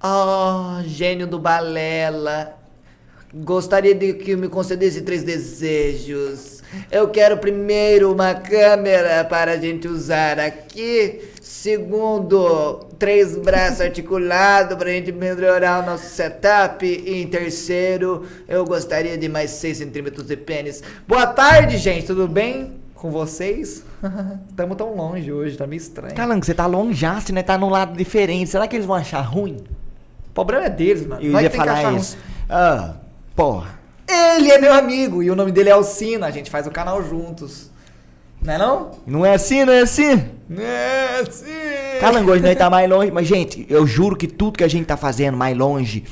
Oh, gênio do balela. Gostaria de que me concedesse três desejos. Eu quero primeiro uma câmera para a gente usar aqui. Segundo, três braços articulados para a gente melhorar o nosso setup. E em terceiro, eu gostaria de mais 6 centímetros de pênis. Boa tarde, gente. Tudo bem com vocês? Estamos tão longe hoje, tá meio estranho. Calango, você tá longeaço, né? Tá num lado diferente. Será que eles vão achar ruim? O problema é deles, mano. Eu Nós ia falar isso. Ah, porra. Ele é meu amigo e o nome dele é Alcina. A gente faz o canal juntos. Não é não? Não é assim, não é assim? É sim. Calango, hoje nós tá mais longe. Mas, gente, eu juro que tudo que a gente tá fazendo mais longe,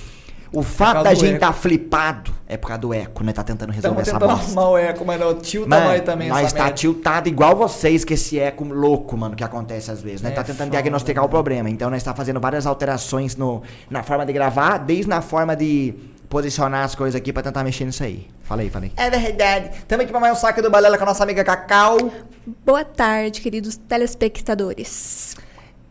o fato da gente eco. tá flipado é por causa do eco, né? Tá tentando resolver Estamos essa tentando bosta. arrumar o eco, mas não, tilta Mano, nós também nós essa tá merda. tiltado igual vocês com esse eco louco, mano, que acontece às vezes. Nós É tá tentando foda, diagnosticar né? o problema. Então nós tá fazendo várias alterações no, na forma de gravar, desde na forma de posicionar as coisas aqui pra tentar mexer nisso aí. Falei, falei. É verdade. Estamos aqui pra mais um saque do Balela com a nossa amiga Cacau. Boa tarde, queridos telespectadores.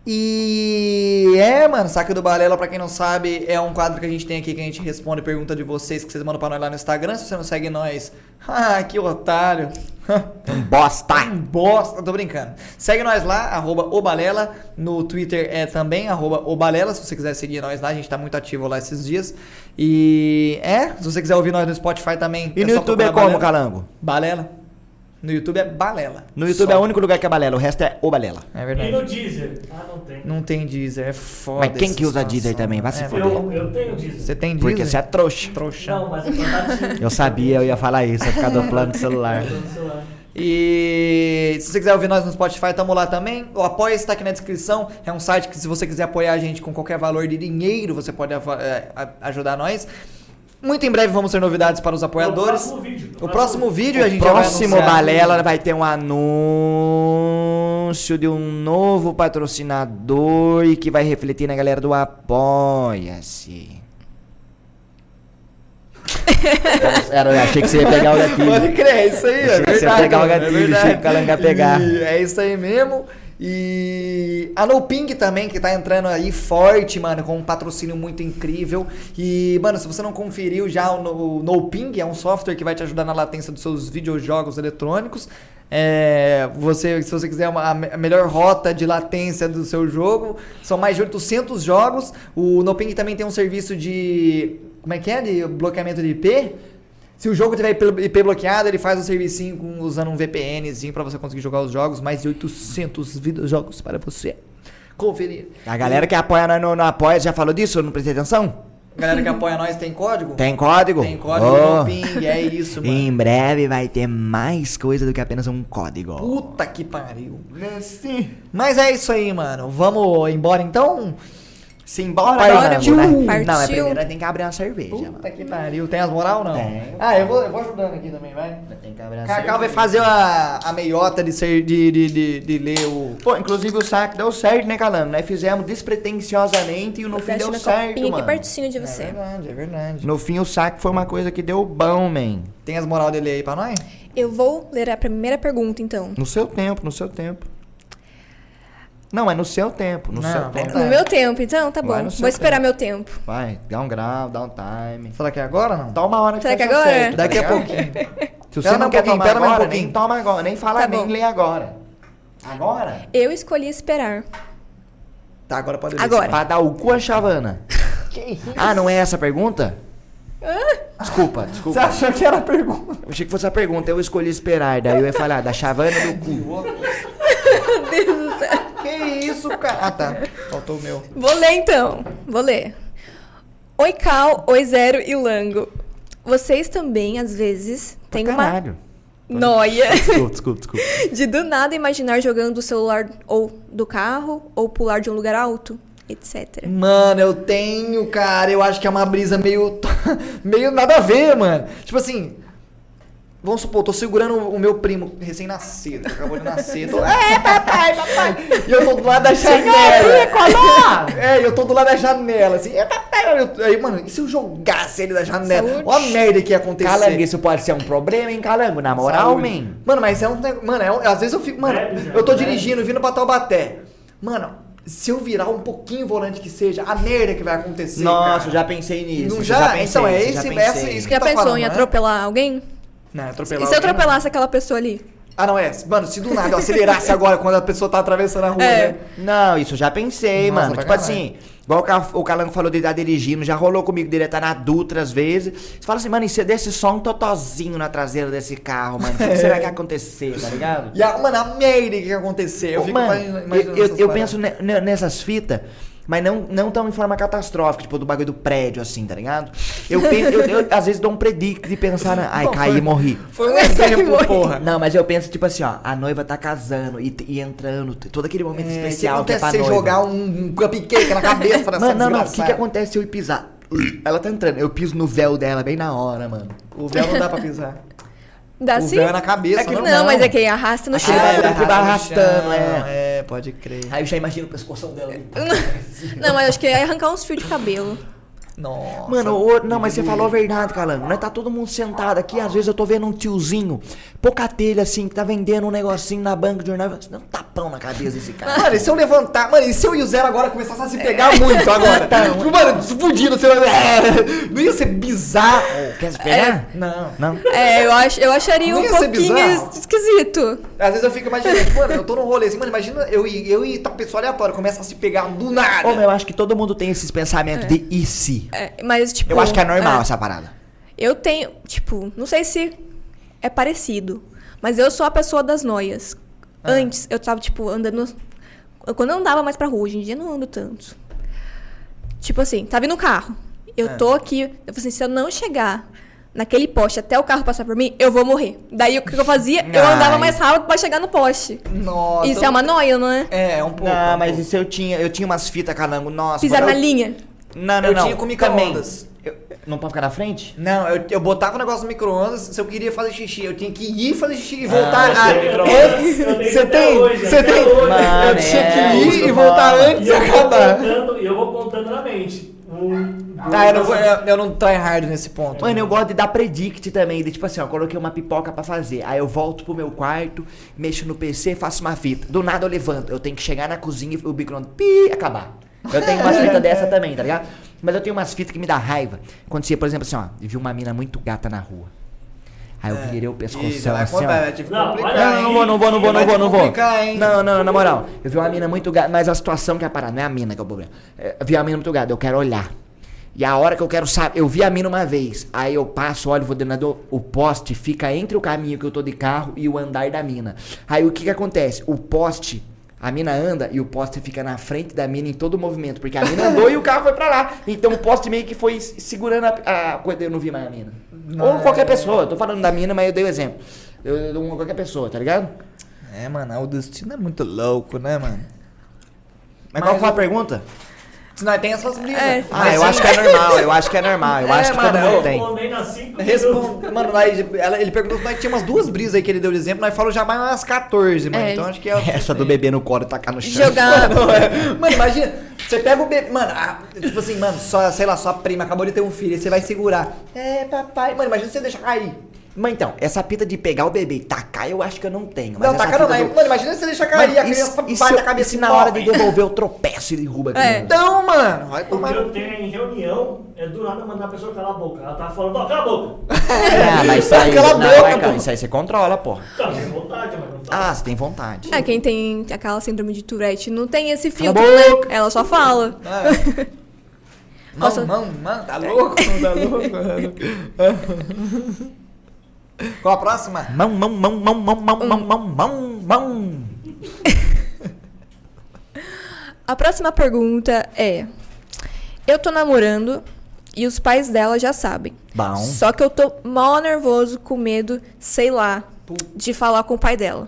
E é, mano, saque do Balela, pra quem não sabe, é um quadro que a gente tem aqui que a gente responde pergunta de vocês que vocês mandam pra nós lá no Instagram. Se você não segue nós, ah, que otário. Um bosta! Um bosta, tô brincando. Segue nós lá, arroba obalela. No Twitter é também, arroba obalela. Se você quiser seguir nós lá, a gente tá muito ativo lá esses dias. E é, se você quiser ouvir nós no Spotify também. E no só YouTube é como, Balela. Calango? Balela. No YouTube é balela. No YouTube Só. é o único lugar que é balela, o resto é o balela. É E verdade. no Deezer? Ah, não tem. Não tem Deezer, é foda. Mas quem que usa situação, Deezer também? Vai se é, foder. Eu, eu tenho Deezer. Você tem Deezer? Porque você é trouxa. trouxa. Não, mas é portátil. Eu sabia, eu ia falar isso, ia ficar do plano do celular. Eu. E se você quiser ouvir nós no Spotify, tamo lá também. O Apoia está aqui na descrição. É um site que se você quiser apoiar a gente com qualquer valor de dinheiro, você pode é, a- ajudar nós. Muito em breve vamos ter novidades para os apoiadores. próximo vídeo. O próximo vídeo a gente vai próximo anunciar. Balela vai ter um anúncio de um novo patrocinador e que vai refletir na galera do Apoia-se. Era, eu achei que você ia pegar o gatilho. Pode crer, é isso aí, é Achei que você ia verdade. pegar o é gatilho, verdade. achei que o Calango ia pegar. E é isso aí mesmo. E a No Ping também, que tá entrando aí forte, mano, com um patrocínio muito incrível. E, mano, se você não conferiu já o No, Ping, é um software que vai te ajudar na latência dos seus videojogos eletrônicos. É, você, se você quiser uma, a melhor rota de latência do seu jogo, são mais de 800 jogos. O No Ping também tem um serviço de. Como é que é? De bloqueamento de IP. Se o jogo tiver IP bloqueado, ele faz um servicinho com- usando um VPNzinho pra você conseguir jogar os jogos. Mais de 800 videojogos para você conferir. A galera que apoia nós no, no Apoia já falou disso? Eu não prestei atenção? Galera que apoia nós tem código? Tem código? Tem código Oh. no Ping, é isso, mano. Em breve vai ter mais coisa do que apenas um código. Puta que pariu. Mas é isso aí, mano. Vamos embora então? Simbora, Partiu. Calango, né? Partiu. Não, é primeiro tem que abrir uma cerveja, mano. Puta que pariu. Tem as moral ou não? Tem. Ah, eu vou, eu vou ajudando aqui também, vai. Tem que abrir uma Cacau vai cerveja. fazer a, a meiota de, ser, de, de, de, de ler o. Pô, inclusive o saque deu certo, né, Calango? Nós fizemos despretensiosamente e no fim Deixa deu certo, copinha aqui mano. pertinho de É você. verdade, é verdade. No fim o saque foi uma coisa que deu bom, man. Tem as moral dele aí pra nós? Eu vou ler a primeira pergunta, então. No seu tempo, no seu tempo. Não, é no seu tempo, no Não, seu tempo. No meu tempo, então? Tá Vai bom. Vou esperar tempo. meu tempo. Vai, dá um grau, dá um time. Será que é agora ou não? Dá uma hora que Será que você agora? acerta, tá Daqui a ligado? pouquinho. Se você Pera não um quer tomar mais um agora, pouquinho. nem toma agora, nem fala, Tá nem bom. lê agora. Agora? Eu escolhi esperar. Tá, agora pode ler. Agora. Pra dar o cu a chavana. Ah, não é essa a pergunta? Desculpa, Você desculpa. achou que era a pergunta? Eu achei que fosse a pergunta, eu escolhi esperar. Daí eu ia falar da chavana do cu. Meu Deus do céu. Que isso, cara? Ah, tá. Faltou o meu. Vou ler então. Vou ler. Oi, Cal, oi, Zero e Lango. Vocês também, às vezes, têm uma Caralho. noia Desculpa, desculpa, desculpa. de do nada imaginar jogando do celular ou do carro ou pular de um lugar alto, etc. Mano, eu tenho, cara. Eu acho que é uma brisa meio. meio nada a ver, mano. Tipo assim. Vamos supor, tô segurando o meu primo recém-nascido, que acabou de nascer. Tô, é, papai, papai! E eu tô do lado da janela. É, e eu tô do lado da janela, assim, é, papai! Eu- Aí, mano, e se eu jogasse ele da janela? Saúde. Olha a merda que ia acontecer. Calango, isso pode ser um problema, hein, Calango? Na moral, man. Mano, mas é um. Mano, é um- às vezes eu fico. Mano, É, eu tô é. dirigindo, vindo pra Taubaté. Mano, se eu virar um pouquinho o volante que seja, a merda que vai acontecer. Nossa, cara. eu já pensei nisso. Não eu já? pensei, Então, é esse- já essa- pensei. isso que Já tá pensou falando, em né? atropelar alguém? E atropelar se eu não. atropelasse aquela pessoa ali? Ah, não, é. Mano, se do nada eu acelerasse agora quando a pessoa tá atravessando a rua, É. né? Não, isso eu já pensei, Nossa, mano. Tipo caralho. assim, igual o Ca- o Calango falou de estar dirigindo, já rolou comigo dele estar na Dutra às vezes. Você fala assim, mano, e se desse só um totozinho na traseira desse carro, mano? O que, que será que ia acontecer, tá ligado? E a, mano, a merda que ia acontecer. Eu fico mano, imagina- eu, imaginando eu, eu penso ne- ne- nessas fitas, mas não, não tão em forma catastrófica, tipo do bagulho do prédio, assim, tá ligado? Eu, penso, eu, eu, às vezes dou um predict de pensar, na, ai, Bom, caí e morri. Foi um exemplo, porra. Não, mas eu penso, tipo assim, ó, a noiva tá casando e, e entrando, todo aquele momento É, especial que é acontece pra você noiva. jogar um, um cupcake na cabeça dessa Mano, não, não, o que, que acontece se eu ir pisar? Ela tá entrando, eu piso no véu dela bem na hora, mano. O véu não dá pra pisar. Dá o sim? véu é na cabeça, É que- não, não, mas é que arrasta no Ah, chão. é, que vai arrasta no arrastando, é. É, pode crer. Aí eu já imagino o pescoção dela. Não, mas acho que ia arrancar uns fios de cabelo. Nossa. Mano, ô, não, mas você falou a verdade, Calango. Nós tá todo mundo sentado aqui, às vezes eu tô vendo um tiozinho, pouca telha assim, que tá vendendo um negocinho na banca de jornal, dá um tapão na cabeça desse cara. Mano, e se eu levantar. Mano, e se eu e o Zero agora começassem a se pegar muito agora? Tipo, mano, fudido, você vai. Não ia ser bizarro. Quer se pegar? Não. Não? É, eu, ach, eu acharia Não um pouquinho esquisito. Às vezes eu fico imaginando, tipo, mano, eu tô num rolê assim, mano, imagina eu e, eu e tal pessoa aleatória, começa a se pegar do nada. Ô, meu, eu acho que todo mundo tem esses pensamentos de e se. É, mas, tipo. Eu acho que é normal é. essa parada. Eu tenho, tipo, não sei se é parecido, mas eu sou a pessoa das noias. Ah. Antes, eu tava, tipo, andando. Quando eu andava mais pra rua, hoje em dia não ando tanto. Tipo assim, tava no carro. Eu Ah. tô aqui, eu falei assim, se eu não chegar naquele poste até o carro passar por mim, eu vou morrer. Daí o que eu fazia? Eu andava Ai. mais rápido pra chegar no poste. Nossa. Isso é uma noia, não é? É, é um pouco. Não, um mas pouco. isso eu tinha, eu tinha umas fitas calango, nossa. Pisar na eu- linha. Não, não, Eu não. tinha com micro-ondas. Eu- Não pode ficar na frente? Não, eu, eu botava o negócio no micro-ondas, se eu queria fazer xixi, eu tinha que ir fazer xixi e voltar. Ah, Ah, é, eu tenho Você tem? hoje, Você tem? hoje. Mano, eu tinha que ir e voltar antes E de acabar. contando, e eu vou contando na mente. Um, Ah, eu não, vou, eu, eu não try hard nesse ponto. Mano, eu gosto de dar predict também. De, tipo assim, ó, coloquei uma pipoca pra fazer. Aí eu volto pro meu quarto, mexo no PC, faço uma fita. Do nada eu levanto. Eu tenho que chegar na cozinha e o micro-ondas pi, acabar. Eu tenho umas fitas dessa também, tá ligado? Mas eu tenho umas fitas que me dá raiva. Quando você, por exemplo, assim, ó, eu vi uma mina muito gata na rua. Aí eu virei o Ih, pescoção vai assim, ó. vai te Não, Não, vou, não vou, não vou, não vou, não vou. complicar, hein? Não, não, na moral. Eu vi uma mina muito gata, mas a situação que é a parada, não é a mina que é o problema. É, Eu vi uma mina muito gata, eu quero olhar. E a hora que eu quero saber, eu vi a mina uma vez, aí eu passo, olho, vou dentro o poste fica entre o caminho que eu tô de carro e o andar da mina. Aí o que que acontece? O poste, a mina anda e o poste fica na frente da mina em todo o movimento, porque a mina andou e o carro foi pra lá. Então o poste meio que foi segurando a, coisa, eu não vi mais a mina. Ou qualquer pessoa, eu tô falando da mina, mas eu dei o exemplo. Eu, eu, eu- qualquer pessoa, tá ligado? É, mano, o destino é muito louco, né, mano? Mas, qual foi a pergunta? Se nós tem essas brisas. É. Ah, eu acho que é normal, eu acho que é normal, eu É, acho que mano, todo eu- mundo tem. Cinco minutos. Responde, mano, nós, ela- ele perguntou se nós tinha umas duas brisas aí que ele deu de exemplo, nós falamos já mais umas 14, mano. É. Então acho que é. o- Essa do bebê no colo e tacar no chão. Jogar. Mano, é- mano, imagina, você pega o bebê. Mano, ah, tipo assim, mano, só, sei lá, sua prima acabou de ter um filho, e você vai segurar. É, papai. Mano, imagina você deixar cair. Mas então, essa pita de pegar o bebê e tacar, eu acho que eu não tenho. Mas não, tacar não, do- mano, imagina você deixar cair e a se- criança e se bate a cabeça e se na hora de devolver eu tropeço e derruba a É. criança? Então, mano, vai O que tomar. eu tenho em reunião é do nada mandar a pessoa calar a boca. Ela tá falando, ó, cala a boca. Ah, mas isso aí, Cala a não, boca, é, cara, pô. isso aí você controla, pô. Tá, tem vontade, mas não tá. Ah, você tem vontade. É, quem tem aquela síndrome de Tourette não tem esse Cala a filtro, né? boca. Ela só fala. É. Mão, Nossa. mão, mão, tá louco? Tá louco? Qual a próxima? Mão, mão, mão, mão, mão, mão, mão, mão, mão, mão. A próxima pergunta é: Eu tô namorando e os pais dela já sabem. Bom. Só que eu tô mal nervoso, com medo, sei lá, de falar com o pai dela.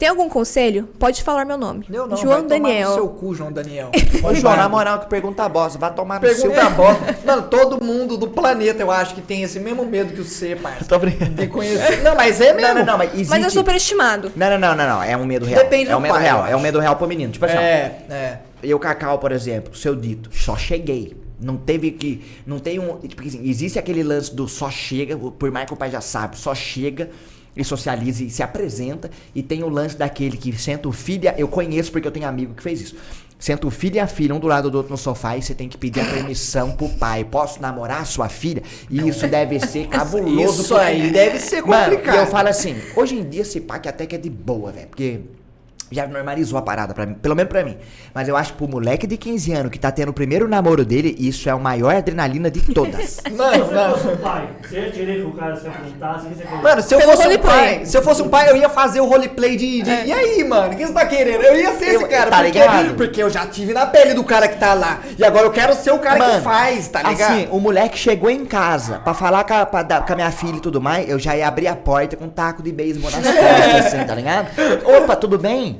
Tem algum conselho? Pode falar meu nome. Eu não, João vai tomar Daniel. no seu cu, João Daniel. Ô, João, na moral, que pergunta bosta. Vai tomar no seu... Pergunta bosta. Mano, todo mundo do planeta, eu acho que tem esse mesmo medo que você, parça. Tô brincando. De conhecer. Não, mas é mesmo. Não, não, não, mas existe... Mas é superestimado. Não, não, não, não, não. É um medo real. Depende é um do medo pai, real. eu É um medo real pro menino. Tipo assim, ó, É, é. Eu, Cacau, por exemplo, seu dito, só cheguei. Não teve que. Não tem um. Tipo assim, existe aquele lance do só chega, por mais que o pai já sabe, só chega e socializa e se apresenta. E tem o lance daquele que senta o filho. e a- Eu conheço porque eu tenho amigo que fez isso. Senta o filho e a filha, um do lado do outro no sofá, e você tem que pedir a permissão pro pai. Posso namorar sua filha? E isso deve ser cabuloso. Isso aí deve ser Mano, complicado. e eu falo assim, hoje em dia esse pai que até que é de boa, velho. Porque já normalizou a parada pra mim, pelo menos pra mim. Mas eu acho que pro moleque de 15 anos que tá tendo o primeiro namoro dele, isso é a maior adrenalina de todas. Mano, Se você não. fosse um pai, você ia querer que o cara se apontasse, que? Mano, se eu fosse um pai, se eu fosse um pai, eu ia fazer o roleplay de. de- E aí, mano, o que você tá querendo? Eu ia ser esse Eu- cara, tá porque, ligado? porque eu já tive na pele do cara que tá lá. E agora eu quero ser o cara que Mano, faz, tá ligado? Assim, o moleque chegou em casa pra falar com a, pra dar- com a minha filha e tudo mais, eu já ia abrir a porta com um taco de beisebol nas costas, assim, tá ligado? Opa, tudo bem?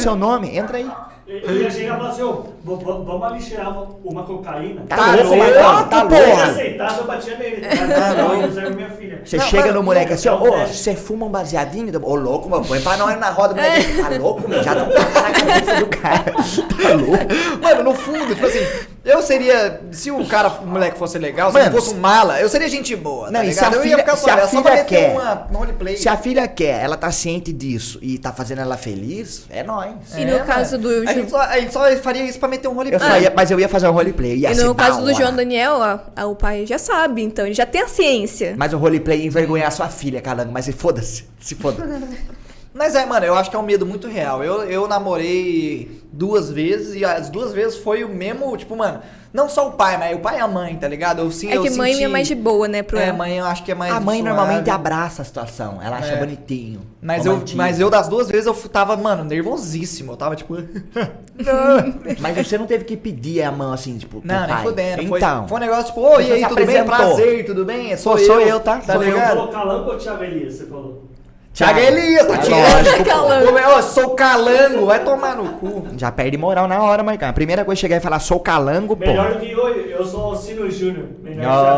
Seu nome? Entra aí. Ele ia chegar e falar assim, ô, v- v- vamos ali cheirar uma, uma cocaína. Tá Tá louco, louco? Tá ele louco? aceitasse, eu batia nele. Tá não, eu serve minha filha. Você Não, chega mano, no moleque não, assim, ó, não, ô, não. você fuma um baseadinho? Ô, louco, mano, põe pra nós na roda, moleque. Tá louco, meu? Já um tapa na cabeça do cara. Tá louco? Mano, no fundo, tipo assim, eu seria. Se o cara, o moleque fosse legal, se Mano, ele fosse um mala, eu seria gente boa. Não, tá e se ligado? a eu filha- ia ficar se só, a é só filha pra meter quer- uma, uma roleplay. Se a filha quer, ela tá ciente disso e tá fazendo ela feliz, é nóis. E no caso do A Ju- gente, só, a gente só faria isso pra meter um roleplay. Eu só ia, mas eu ia fazer um roleplay. Ia E no caso do. João Daniel, a- a- o pai já sabe, então ele já tem a ciência. Mas o roleplay ia envergonhar sua filha, calango. Mas se foda-se. Se foda. Mas é, mano, eu acho que é um medo muito real. Eu, eu namorei duas vezes e as duas vezes foi o mesmo, tipo, mano, não só o pai, mas o pai e a mãe, tá ligado? Eu, sim, é eu que mãe senti... é mais de boa, né? Pro É, mãe eu acho que é mais A mãe suave. normalmente abraça a situação. Ela acha É. bonitinho. Mas eu, mas eu, das duas vezes, eu tava, mano, nervosíssimo. Eu tava, tipo... Mas você não teve que pedir a mão assim, tipo, Não, nem fudendo. Foi, Então. foi um negócio tipo, oi, e aí, tudo bem? apresentou. Prazer, tudo bem? Sou Pô, eu. sou eu, tá? Tá Sou eu. Você ligado? falou calango ou Elias? Você falou. Thiago Elias, tá É tirando. Calango. É, sou calango, vai tomar no cu. Já perde moral na hora, Marcão. A primeira coisa é chegar e falar, sou calango, pô. Melhor do que eu, eu sou Alcino Júnior.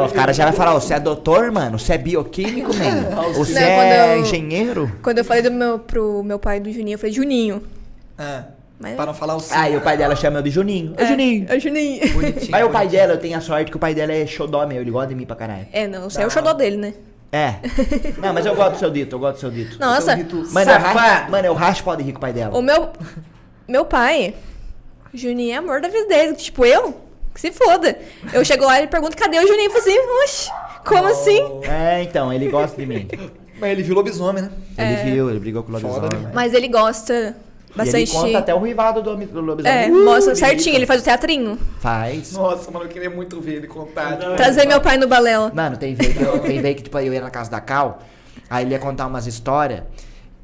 Os caras já vai falar, ô, você é doutor, mano? Você é bioquímico, mano? Você Não, é eu- engenheiro? Quando eu falei do meu, pro meu pai do Juninho, eu falei Juninho. Ah, Mas- Pra não falar o sim. Aí o pai dela chama eu de Juninho. Ô, Juninho. É, Juninho. Bonitinho. Mas o pai dela, eu tenho a sorte que o pai dela é xodó meu, ele gosta de mim pra caralho. É, não, você é o xodó dele, né? É. Não, mas eu gosto do seu dito, eu gosto do seu dito. Nossa, Rito Mano, eu safado. racho, mano, eu racho pau de rir com o pai dela. o meu, meu pai, Juninho é amor da vida dele. Tipo, eu? Que se foda. Eu chego lá e ele pergunta, cadê o Juninho? Eu falo assim, oxe, como assim? É, então, ele gosta de mim. Mas ele viu lobisomem, né? Ele É. viu, ele brigou com o Foda lobisomem. demais. Mas ele gosta E ele bastante. conta até o rivado do, do lobisomem. É, Uh, mostra certinho, ele faz o teatrinho. Faz. Nossa, mano, eu queria muito ver ele contar. tipo, Não, Trazer meu pai no balela. Mano, tem vez que, eu, tem vez que tipo, eu ia na casa da Cal, aí ele ia contar umas histórias.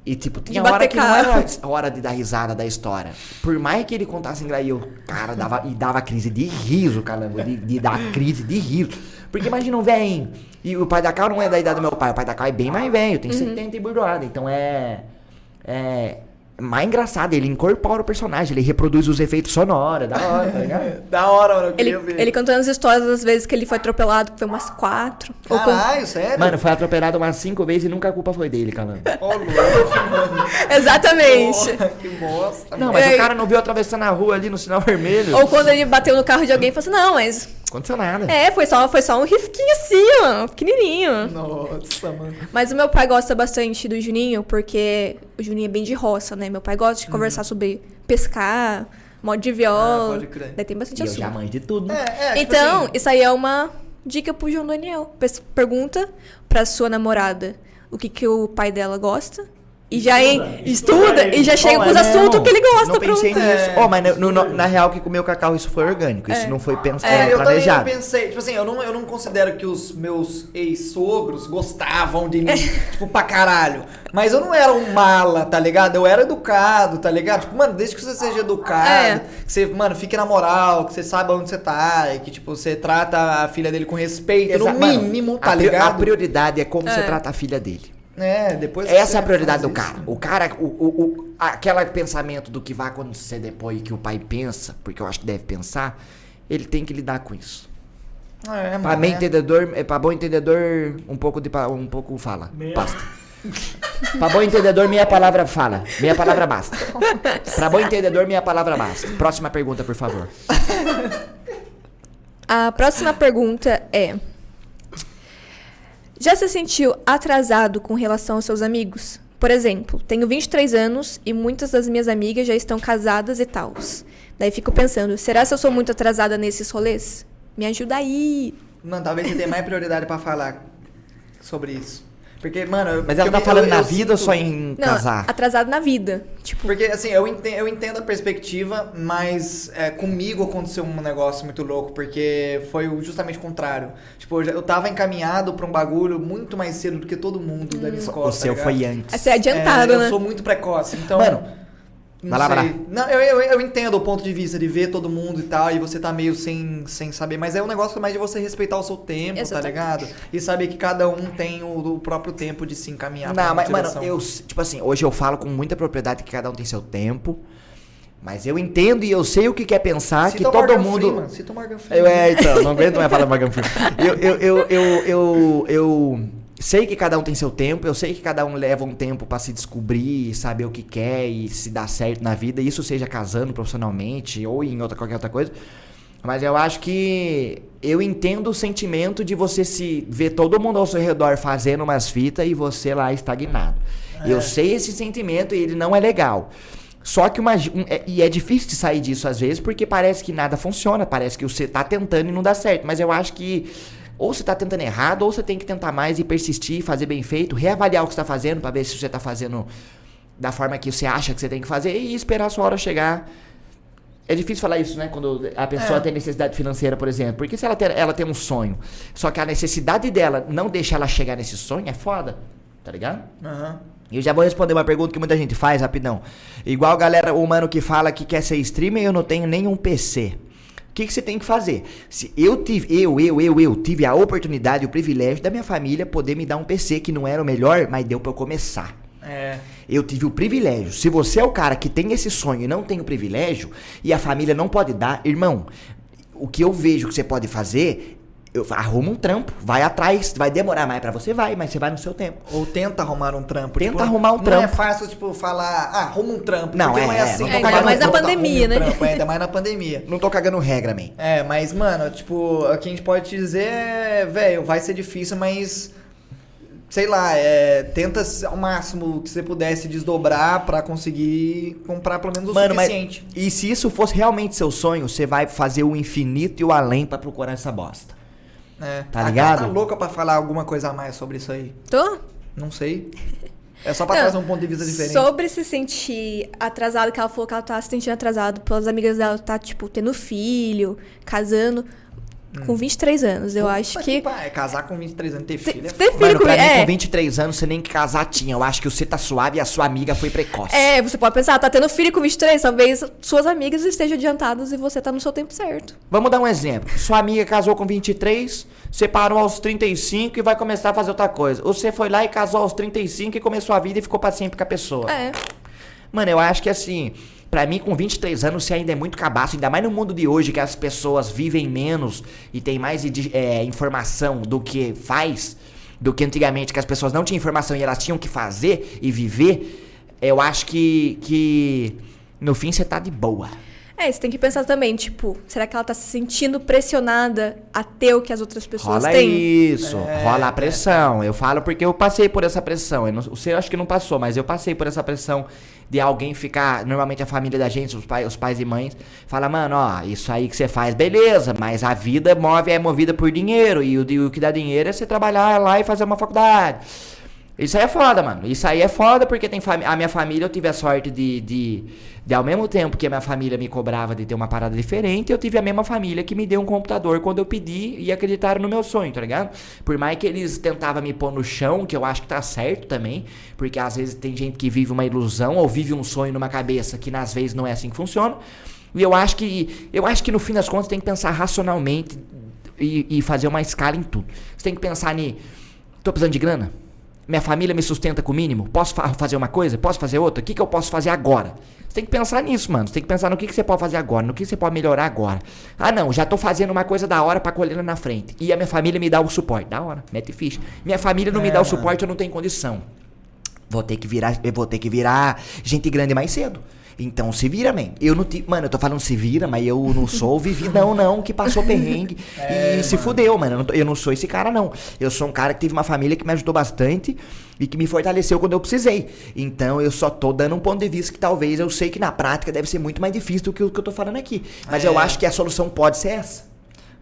E, tipo, tinha hora que não carro. era hora de dar risada da história. Por mais que ele contasse engraçado, eu, cara, dava, e dava crise de riso, caramba, de, de dar crise de riso. Porque imagina um velho, e o pai da Cal não é da idade do meu pai, o pai da Cal é bem mais velho, tem 70 e burdoada, então é... É... Mais engraçado, ele incorpora o personagem, ele reproduz os efeitos sonoros, da hora, tá ligado? Da hora, mano, eu Ele, queria ver. ele contando as histórias das vezes que ele foi atropelado, que foi umas quatro. Ou com- Caralho, sério? Mano, foi atropelado umas cinco vezes e nunca a culpa foi dele, calando. Ô, louco, mano. Exatamente. Porra, que bosta. Não, mas É. o cara não viu atravessando a rua ali no sinal vermelho. Ou quando ele bateu no carro de alguém e falou assim, não, mas. Aconteceu nada. É, foi só, foi só um risquinho assim, ó. Pequenininho. Nossa, mano. Mas o meu pai gosta bastante do Juninho, porque o Juninho é bem de roça, né? Meu pai gosta de conversar sobre pescar, modo de Ah, viola. pode crer. Daí tem bastante E eu já assunto. manjo de tudo. É, é, tipo então, assim, isso aí é uma dica pro João Daniel. Pergunta pra sua namorada o que, que o pai dela gosta. E já Estuda, estuda estuda e já chega com os é assuntos que ele gosta. Não pensei pronto. nisso. É. Oh, mas no- no- na real que com o meu cacau isso foi orgânico. Isso não foi pensado, É, eu também planejado. não pensei. Tipo assim, eu não, eu não considero que os meus ex-sogros gostavam de mim, tipo, pra caralho. Mas eu não era um mala, tá ligado? Eu era educado, tá ligado? Tipo, mano, desde que você seja educado, É. que você, mano, fique na moral, que você saiba onde você tá, e que, tipo, você trata a filha dele com respeito, Exa- no mínimo, a tá pri- ligado? A prioridade é como É. você trata a filha dele. É, depois. Essa é a prioridade do cara. isso. O cara, o, o, o, aquele pensamento do que vai acontecer depois que o pai pensa, porque eu acho que deve pensar, ele tem que lidar com isso. É, Pra bem é. entendedor, é, pra bom entendedor, um pouco de um pouco fala. Meia- Basta. pra bom entendedor, meia palavra fala. Meia palavra basta. Pra bom entendedor, meia palavra basta. Próxima pergunta, por favor. A próxima pergunta é: Já se sentiu atrasado com relação aos seus amigos? Por exemplo, tenho 23 anos e muitas das minhas amigas já estão casadas e tal. Daí fico pensando, será que eu sou muito atrasada nesses rolês? Me ajuda aí. Mano, talvez você tenha mais prioridade pra falar sobre isso. Porque, mano. eu- Mas ela eu tá me- falando eu- na eu vida ou só em Não, casar? atrasado na vida. Tipo, Porque, assim, eu entendo, eu entendo a perspectiva, mas é, comigo aconteceu um negócio muito louco, porque foi o- justamente o contrário. Tipo, eu, já- eu tava encaminhado pra um bagulho muito mais cedo do que todo mundo da minha escola. O seu tá foi ligado? antes. você é adiantado, É, né? Eu sou muito precoce, então. Mano, não vai lá, sei. Não, eu, eu, eu entendo o ponto de vista de ver todo mundo e tal, e você tá meio sem, sem saber, mas é um negócio mais de você respeitar o seu tempo, Exatamente. tá ligado? E saber que cada um tem o, o próprio tempo de se encaminhar Não, mas, mano, eu, tipo assim, hoje eu falo com muita propriedade que cada um tem seu tempo. Mas eu entendo e eu sei o que quer pensar, Cita que todo Morgan mundo. Freeman, cita o Morgan Freeman. Eu, é, então, não aguento mais falar Morgan Freeman. Eu, eu, eu, eu, eu, eu sei que cada um tem seu tempo, eu sei que cada um leva um tempo pra se descobrir, saber o que quer e se dar certo na vida, isso seja casando profissionalmente ou em outra, qualquer outra coisa. Mas eu acho que eu entendo o sentimento de você se ver todo mundo ao seu redor fazendo umas fitas e você lá estagnado. Eu sei esse sentimento e ele não é legal. Só que uma, um- é- e é difícil de sair disso às vezes porque parece que nada funciona, parece que você tá tentando e não dá certo. Mas eu acho que ou você tá tentando errado, ou você tem que tentar mais e persistir, fazer bem feito, reavaliar o que você tá fazendo pra ver se você tá fazendo da forma que você acha que você tem que fazer e esperar a sua hora chegar. É difícil falar isso, né? Quando a pessoa É. tem necessidade financeira, por exemplo. Porque se ela tem, ela tem um sonho, só que a necessidade dela não deixa ela chegar nesse sonho, é foda. Tá ligado? Aham. E eu já vou responder uma pergunta que muita gente faz, rapidão. Igual a galera, o mano que fala que quer ser streamer e eu não tenho nenhum PC. O que, que você tem que fazer? Se eu tive, eu, eu, eu, eu tive a oportunidade, o privilégio da minha família poder me dar um PC que não era o melhor, mas deu pra eu começar. É. Eu tive o privilégio. Se você é o cara que tem esse sonho e não tem o privilégio, e a família não pode dar, irmão, o que eu vejo que você pode fazer, eu arruma um trampo, vai atrás, vai demorar mais pra você, vai, mas você vai no seu tempo. Ou tenta arrumar um trampo. Tenta Tipo, arrumar um Não trampo. é fácil, tipo, falar, ah, arruma um trampo. Não, é, não é é, assim. não É, ainda mais na pandemia, arrume um né? trampo, ainda mais na pandemia. Não tô cagando regra, man. É, mas, mano, tipo, o que a gente pode te dizer é, velho, vai ser difícil, mas. Sei lá, é, tenta ao máximo que você pudesse desdobrar pra conseguir comprar pelo menos o Mano, mas suficiente. e se isso fosse realmente seu sonho, você vai fazer o infinito e o além pra procurar essa bosta. É. Tá A ligado? Tá louca pra falar alguma coisa a mais sobre isso aí. tô? Não sei. É só pra Não, trazer um ponto de vista diferente. Sobre se sentir atrasado, que ela falou que ela tá se sentindo atrasado pelas amigas dela, tá, tipo, tendo filho, casando. Com 23 anos, eu acho Puta que. pariu, casar com 23 anos, ter Ter filho é ter filho Mano, pra comigo. mim, É, com 23 anos, você nem que casar tinha. Eu acho que você tá suave e a sua amiga foi precoce. é, você pode pensar, tá tendo filho com 23, talvez suas amigas estejam adiantadas e você tá no seu tempo certo. Vamos dar um exemplo. Sua amiga casou com 23, separou aos 35 e vai começar a fazer outra coisa. Você foi lá e casou aos 35 e começou a vida e ficou pra sempre com a pessoa. É. Mano, eu acho que assim, pra mim com 23 anos você ainda é muito cabaço, ainda mais no mundo de hoje que as pessoas vivem menos e tem mais é, informação do que faz, do que antigamente que as pessoas não tinham informação e elas tinham que fazer e viver. Eu acho que, que no fim você tá de boa. É, você tem que pensar também, tipo, será que ela tá se sentindo pressionada a ter o que as outras pessoas Rola têm? isso, rola a pressão. Eu falo porque eu passei por essa pressão. Eu não, você acho que não passou, mas eu passei por essa pressão de alguém ficar. Normalmente a família da gente, os pais, os pais e mães, fala, mano, ó, isso aí que você faz, beleza, mas a vida move, é movida por dinheiro. E o, e o que dá dinheiro é você trabalhar lá e fazer uma faculdade. Isso aí é foda, mano. Isso aí é foda porque tem fami- a minha família, eu tive a sorte de, de, de, ao mesmo tempo que a minha família me cobrava de ter uma parada diferente, eu tive a mesma família que me deu um computador quando eu pedi e acreditaram no meu sonho, tá ligado? Por mais que eles tentavam me pôr no chão, que eu acho que tá certo também, porque às vezes tem gente que vive uma ilusão ou vive um sonho numa cabeça que às vezes não é assim que funciona. E eu acho que, eu acho que no fim das contas tem que pensar racionalmente e, e fazer uma escala em tudo. Você tem que pensar em, tô precisando de grana? Minha família me sustenta com o mínimo? Posso fa- fazer uma coisa? Posso fazer outra? O que, que eu posso fazer agora? Você tem que pensar nisso, mano. Você tem que pensar no que, que você pode fazer agora, no que você pode melhorar agora. Ah, não, já tô fazendo uma coisa da hora pra colher na frente. E a minha família me dá o suporte. Da hora, mete ficha. Minha família não me É, dá o mano. suporte, eu não tenho condição. Vou ter que virar, eu vou ter que virar gente grande mais cedo. Então se vira, man. Eu não te, mano, eu tô falando se vira, mas eu não sou o vivi, não, não, que passou perrengue É, e se fudeu, mano. Eu não, tô- eu não sou esse cara, não. Eu sou um cara que teve uma família que me ajudou bastante e que me fortaleceu quando eu precisei. Então eu só tô dando um ponto de vista que talvez eu sei que na prática deve ser muito mais difícil do que o que eu tô falando aqui. Mas É. eu acho que a solução pode ser essa.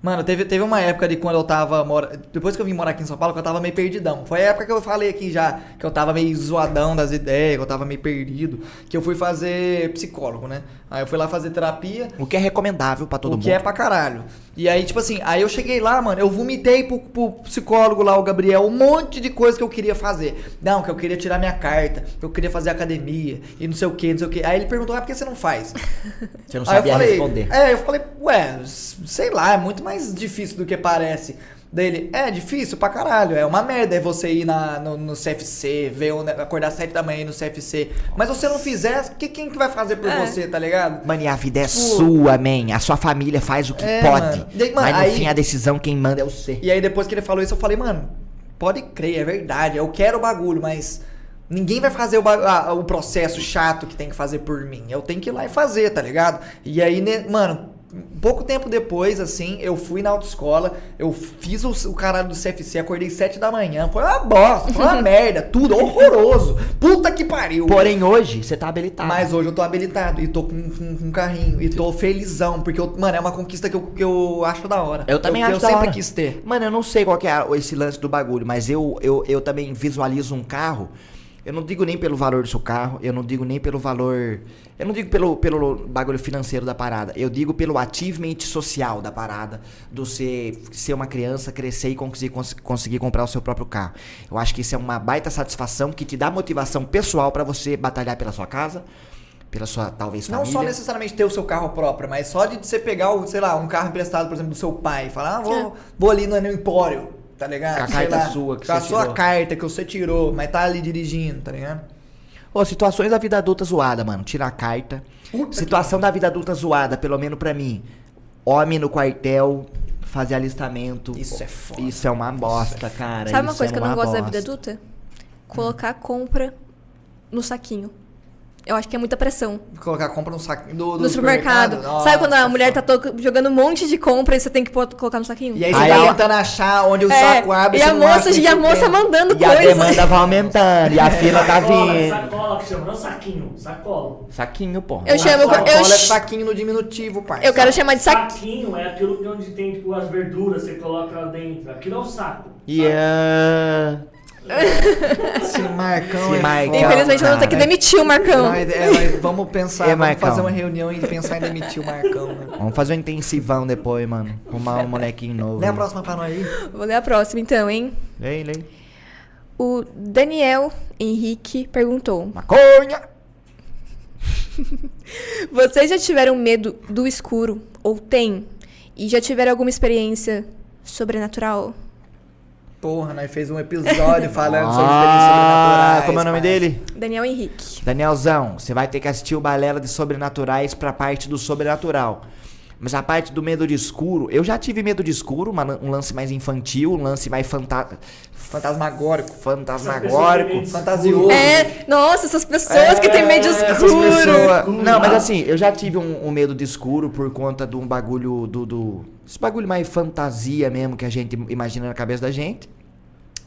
Mano, teve, teve uma época de quando eu tava. Mora... Depois que eu vim morar aqui em São Paulo, que eu tava meio perdidão. Foi a época que eu falei aqui já, que eu tava meio zoadão das ideias, que eu tava meio perdido. Que eu fui fazer psicólogo, né? Aí eu fui lá fazer terapia. O que é recomendável pra todo o mundo. que é pra caralho. E aí, tipo assim, aí eu cheguei lá, mano, eu vomitei pro, pro psicólogo lá, o Gabriel, um monte de coisa que eu queria fazer. Não, que eu queria tirar minha carta, que eu queria fazer academia, e não sei o que, não sei o que. Aí ele perguntou, ah, por que você não faz? Você não Aí eu sabia falei, responder. É, eu falei, ué, sei lá, é muito mais difícil do que parece. Daí ele, é difícil pra caralho, é uma merda é você ir na, no, no CFC, ver o, ne- acordar às 7 da manhã e ir no CFC. Mas se você não fizer, que, quem que vai fazer por É. você, tá ligado? Mano, e a vida é sua, man. A sua família faz o que É, pode. mano. E aí, mano, mas no aí- fim a decisão quem manda é você. E aí depois que ele falou isso, eu falei, mano, pode crer, é verdade, eu quero o bagulho, mas ninguém vai fazer o, ba- a- o processo chato que tem que fazer por mim. Eu tenho que ir lá e fazer, tá ligado? E aí, né, mano, pouco tempo depois, assim, eu fui na autoescola, eu fiz o, o caralho do CFC, acordei 7 da manhã, foi uma bosta, foi uma merda, tudo horroroso. Puta que pariu. Porém, hoje, você tá habilitado. Mas hoje eu tô habilitado e tô com, com, com um carrinho e tô felizão, porque, eu, mano, é uma conquista que eu, que eu acho da hora. Eu também que acho eu da sempre hora. quis ter. Mano, eu não sei qual que é esse lance do bagulho, mas eu, eu, eu também visualizo um carro. Eu não digo nem pelo valor do seu carro, eu não digo nem pelo valor. Eu não digo pelo, pelo bagulho financeiro da parada. Eu digo pelo achievement social da parada. Do ser, ser uma criança, crescer e conseguir, cons- conseguir comprar o seu próprio carro. Eu acho que isso é uma baita satisfação que te dá motivação pessoal pra você batalhar pela sua casa, pela sua, talvez, Não família. só necessariamente ter o seu carro próprio, mas só de você pegar, o, sei lá, um carro emprestado, por exemplo, do seu pai e falar, ah, vou, É. vou ali no, no empório, tá ligado? Com a carta lá, sua que Com a você sua tirou. carta que você tirou, mas tá ali dirigindo, tá ligado? Ô, situações da vida adulta zoada, mano. Tirar a carta. Puta Situação da vida adulta zoada, pelo menos pra mim. Homem no quartel, fazer alistamento. Isso é foda. Isso é uma bosta, cara. Sabe uma isso coisa é que eu não gosto da bosta. vida adulta? Colocar a compra no saquinho. Eu acho que é muita pressão. Colocar a compra no saquinho do, do no supermercado. Nossa, Sabe quando a mulher tá to- jogando um monte de compra e você tem que pôr- colocar no saquinho? E aí Aí você ela- tá tentando achar onde o É, saco abre e a moça, e a moça mandando E a coisa. demanda vai aumentando. E a fila tá vindo. Sacola que chama, não saquinho, sacola. Saquinho, pô. Eu chamo- Sacola eu é saquinho no diminutivo, pai. Eu quero chamar de saquinho. Saquinho é aquilo que onde tem tipo, as verduras, você coloca lá dentro. Aquilo é um saco. E ah, Esse Marcão Esse é Marcão, foda, Infelizmente, vou ter que cara. demitir o Marcão. Nós- é, nós vamos pensar, É, vamos Marcão. fazer uma reunião e pensar em demitir o Marcão. Né? Vamos fazer um intensivão depois, mano. Arrumar um molequinho novo. Lê a próxima pra nós aí. Vou ler a próxima então, hein? Lei, lei. O Daniel Henrique perguntou: Maconha! Vocês já tiveram medo do escuro? Ou tem? E já tiveram alguma experiência sobrenatural? Porra, nós fez um episódio falando sobre experiências Ah, sobrenaturais. como é o nome pai. dele? Daniel Henrique. Danielzão, você vai ter que assistir o Balela de Sobrenaturais pra parte do sobrenatural. Mas a parte do medo de escuro, eu já tive medo de escuro, uma- um lance mais infantil, um lance mais fanta Fantasmagórico. fantasmagórico. Fantasioso. É, nossa, essas pessoas que têm medo de essas escuro. Não, mas assim, eu já tive um, um medo de escuro por conta de um bagulho do, do. Esse bagulho mais fantasia mesmo que a gente imagina na cabeça da gente.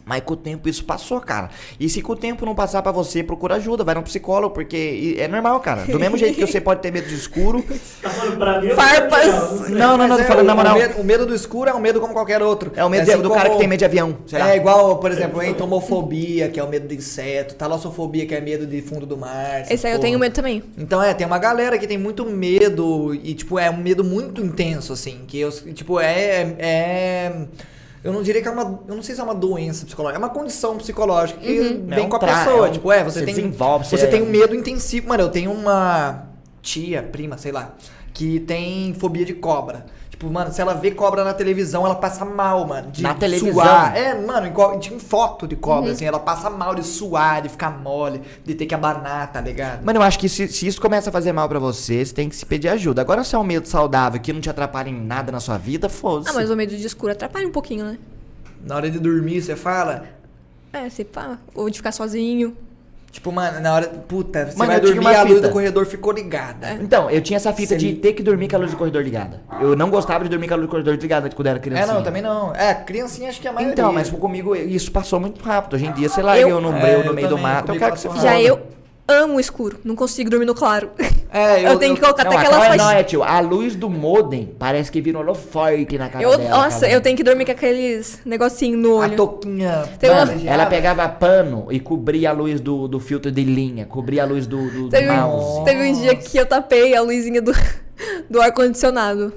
Mas com o tempo isso passou, cara. E se com o tempo não passar pra você, procura ajuda, vai no psicólogo, porque é normal, cara. Do mesmo jeito que você pode ter medo de escuro. Tá falando pra mim? eu Farpas. não. Não, não, tô é, falando o- na moral. O medo, o medo do escuro é um medo como qualquer outro. É o medo assim do cara como- que tem medo de avião. sei lá. É igual, por exemplo, entomofobia, que é o medo de inseto, talassofobia, que é medo de fundo do mar. Esse aí eu tenho medo também. Então é, tem uma galera que tem muito medo e, tipo, é um medo muito intenso, assim. Que eu, tipo, é. é eu não diria que é uma. Eu não sei se é uma doença psicológica. É uma condição psicológica que Uhum. vem É um com a tra- pessoa. é um- tipo, é, você, você tem. desenvolve, você você- tem um medo intensivo. Mano, eu tenho uma tia, prima, sei lá, que tem fobia de cobra. Tipo, mano, se ela vê cobra na televisão, ela passa mal, mano. De Na televisão? Suar. É, mano, em tinha foto de Uhum. cobra, assim, ela passa mal de suar, de ficar mole, de ter que abanar, tá ligado? Mano, eu acho que se, se isso começa a fazer mal pra você, você tem que se pedir ajuda. Agora, se é um medo saudável que não te atrapalha em nada na sua vida, foda-se. Ah, mas o medo de escuro atrapalha um pouquinho, né? Na hora de dormir, você fala. É, você fala. Ou de ficar sozinho. Tipo, mano, na hora. Puta, você Mano, vai dormir e a luz do corredor ficou ligada. Então, eu tinha essa fita Você de me- ter que dormir com a luz do corredor ligada. Eu não gostava de dormir com a luz do corredor ligada quando eu era criança. É, não, também não. É, criancinha acho que é a maioria. Então, mas comigo isso passou muito rápido. Hoje em dia, sei lá, eu, Eu- no É, breu, eu no meio do também, mato, eu quero que você. Já eu amo o escuro. Não consigo dormir no claro. É, Eu, tenho que colocar Não, até a aquela Clara faixa. não é, tio. A luz do modem parece que virou forte na cara Eu, dela. nossa, cara. eu tenho que dormir com aqueles negocinhos no A olho. toquinha. Tem uma-. Ela pegava pano e cobria a luz do, do filtro de linha, cobria a luz do, do, Teve, mouse. teve um dia que eu tapei a luzinha do, do ar-condicionado.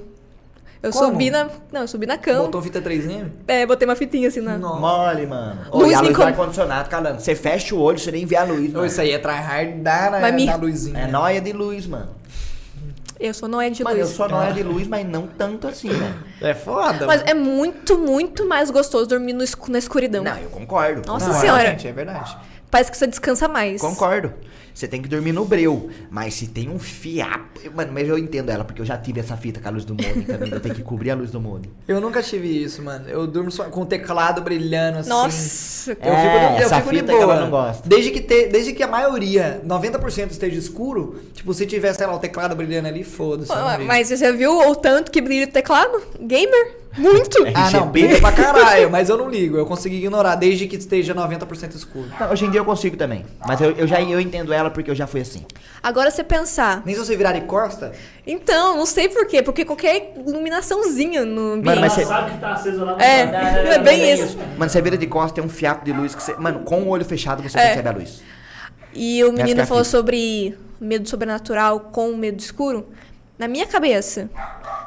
Eu Como? subi na. Não, eu subi na cama. Botou fita 3M? É, botei uma fitinha assim na. Nossa. Mole, mano. Luz e a me luz do ar-condicionado, calando. Você fecha o olho, você nem vê a luz, mano. Isso aí é tryhard na, Mas me- na luzinha. É nóia de luz, mano. Eu sou Noé de eu luz. sou nóia de luz, mas não tanto assim, né? É foda. Mas mano. é muito, muito mais gostoso dormir no escu- na escuridão. Não, eu concordo. Nossa Não, senhora. realmente, é verdade. Parece que você descansa mais. Concordo. Você tem que dormir no breu. Mas se tem um fiapo. Mano, mas eu entendo ela, porque eu já tive essa fita com a luz do modem também. Eu tenho que cobrir a luz do modem. Eu nunca tive isso, mano. Eu durmo só com o teclado brilhando assim. Nossa. Eu É, fico, de- eu essa fico de fita que boa. ela não gosta. Desde que, te, desde que a maioria, 90% esteja escuro, tipo, se tiver, sei lá, o teclado brilhando ali, foda-se. Mas você viu o tanto que brilha o teclado? Gamer? Muito. Ah, não, brilha pra caralho, mas eu não ligo. Eu consegui ignorar, desde que esteja 90% escuro. Não, hoje em dia eu consigo também. Mas eu, eu já eu entendo ela porque eu já fui assim. Agora você pensar. Nem se você virar de costa, Então, não sei por quê. Porque qualquer iluminaçãozinha no ambiente. Mano, mas Ela você- sabe que tá aceso lá. mas É, sabe. é bem isso. Mano, você vira de costas, tem um fiapo de luz que você. Mano, com o olho fechado você É. percebe a luz. E o é menino a falou sobre medo sobrenatural com medo escuro. Na minha cabeça,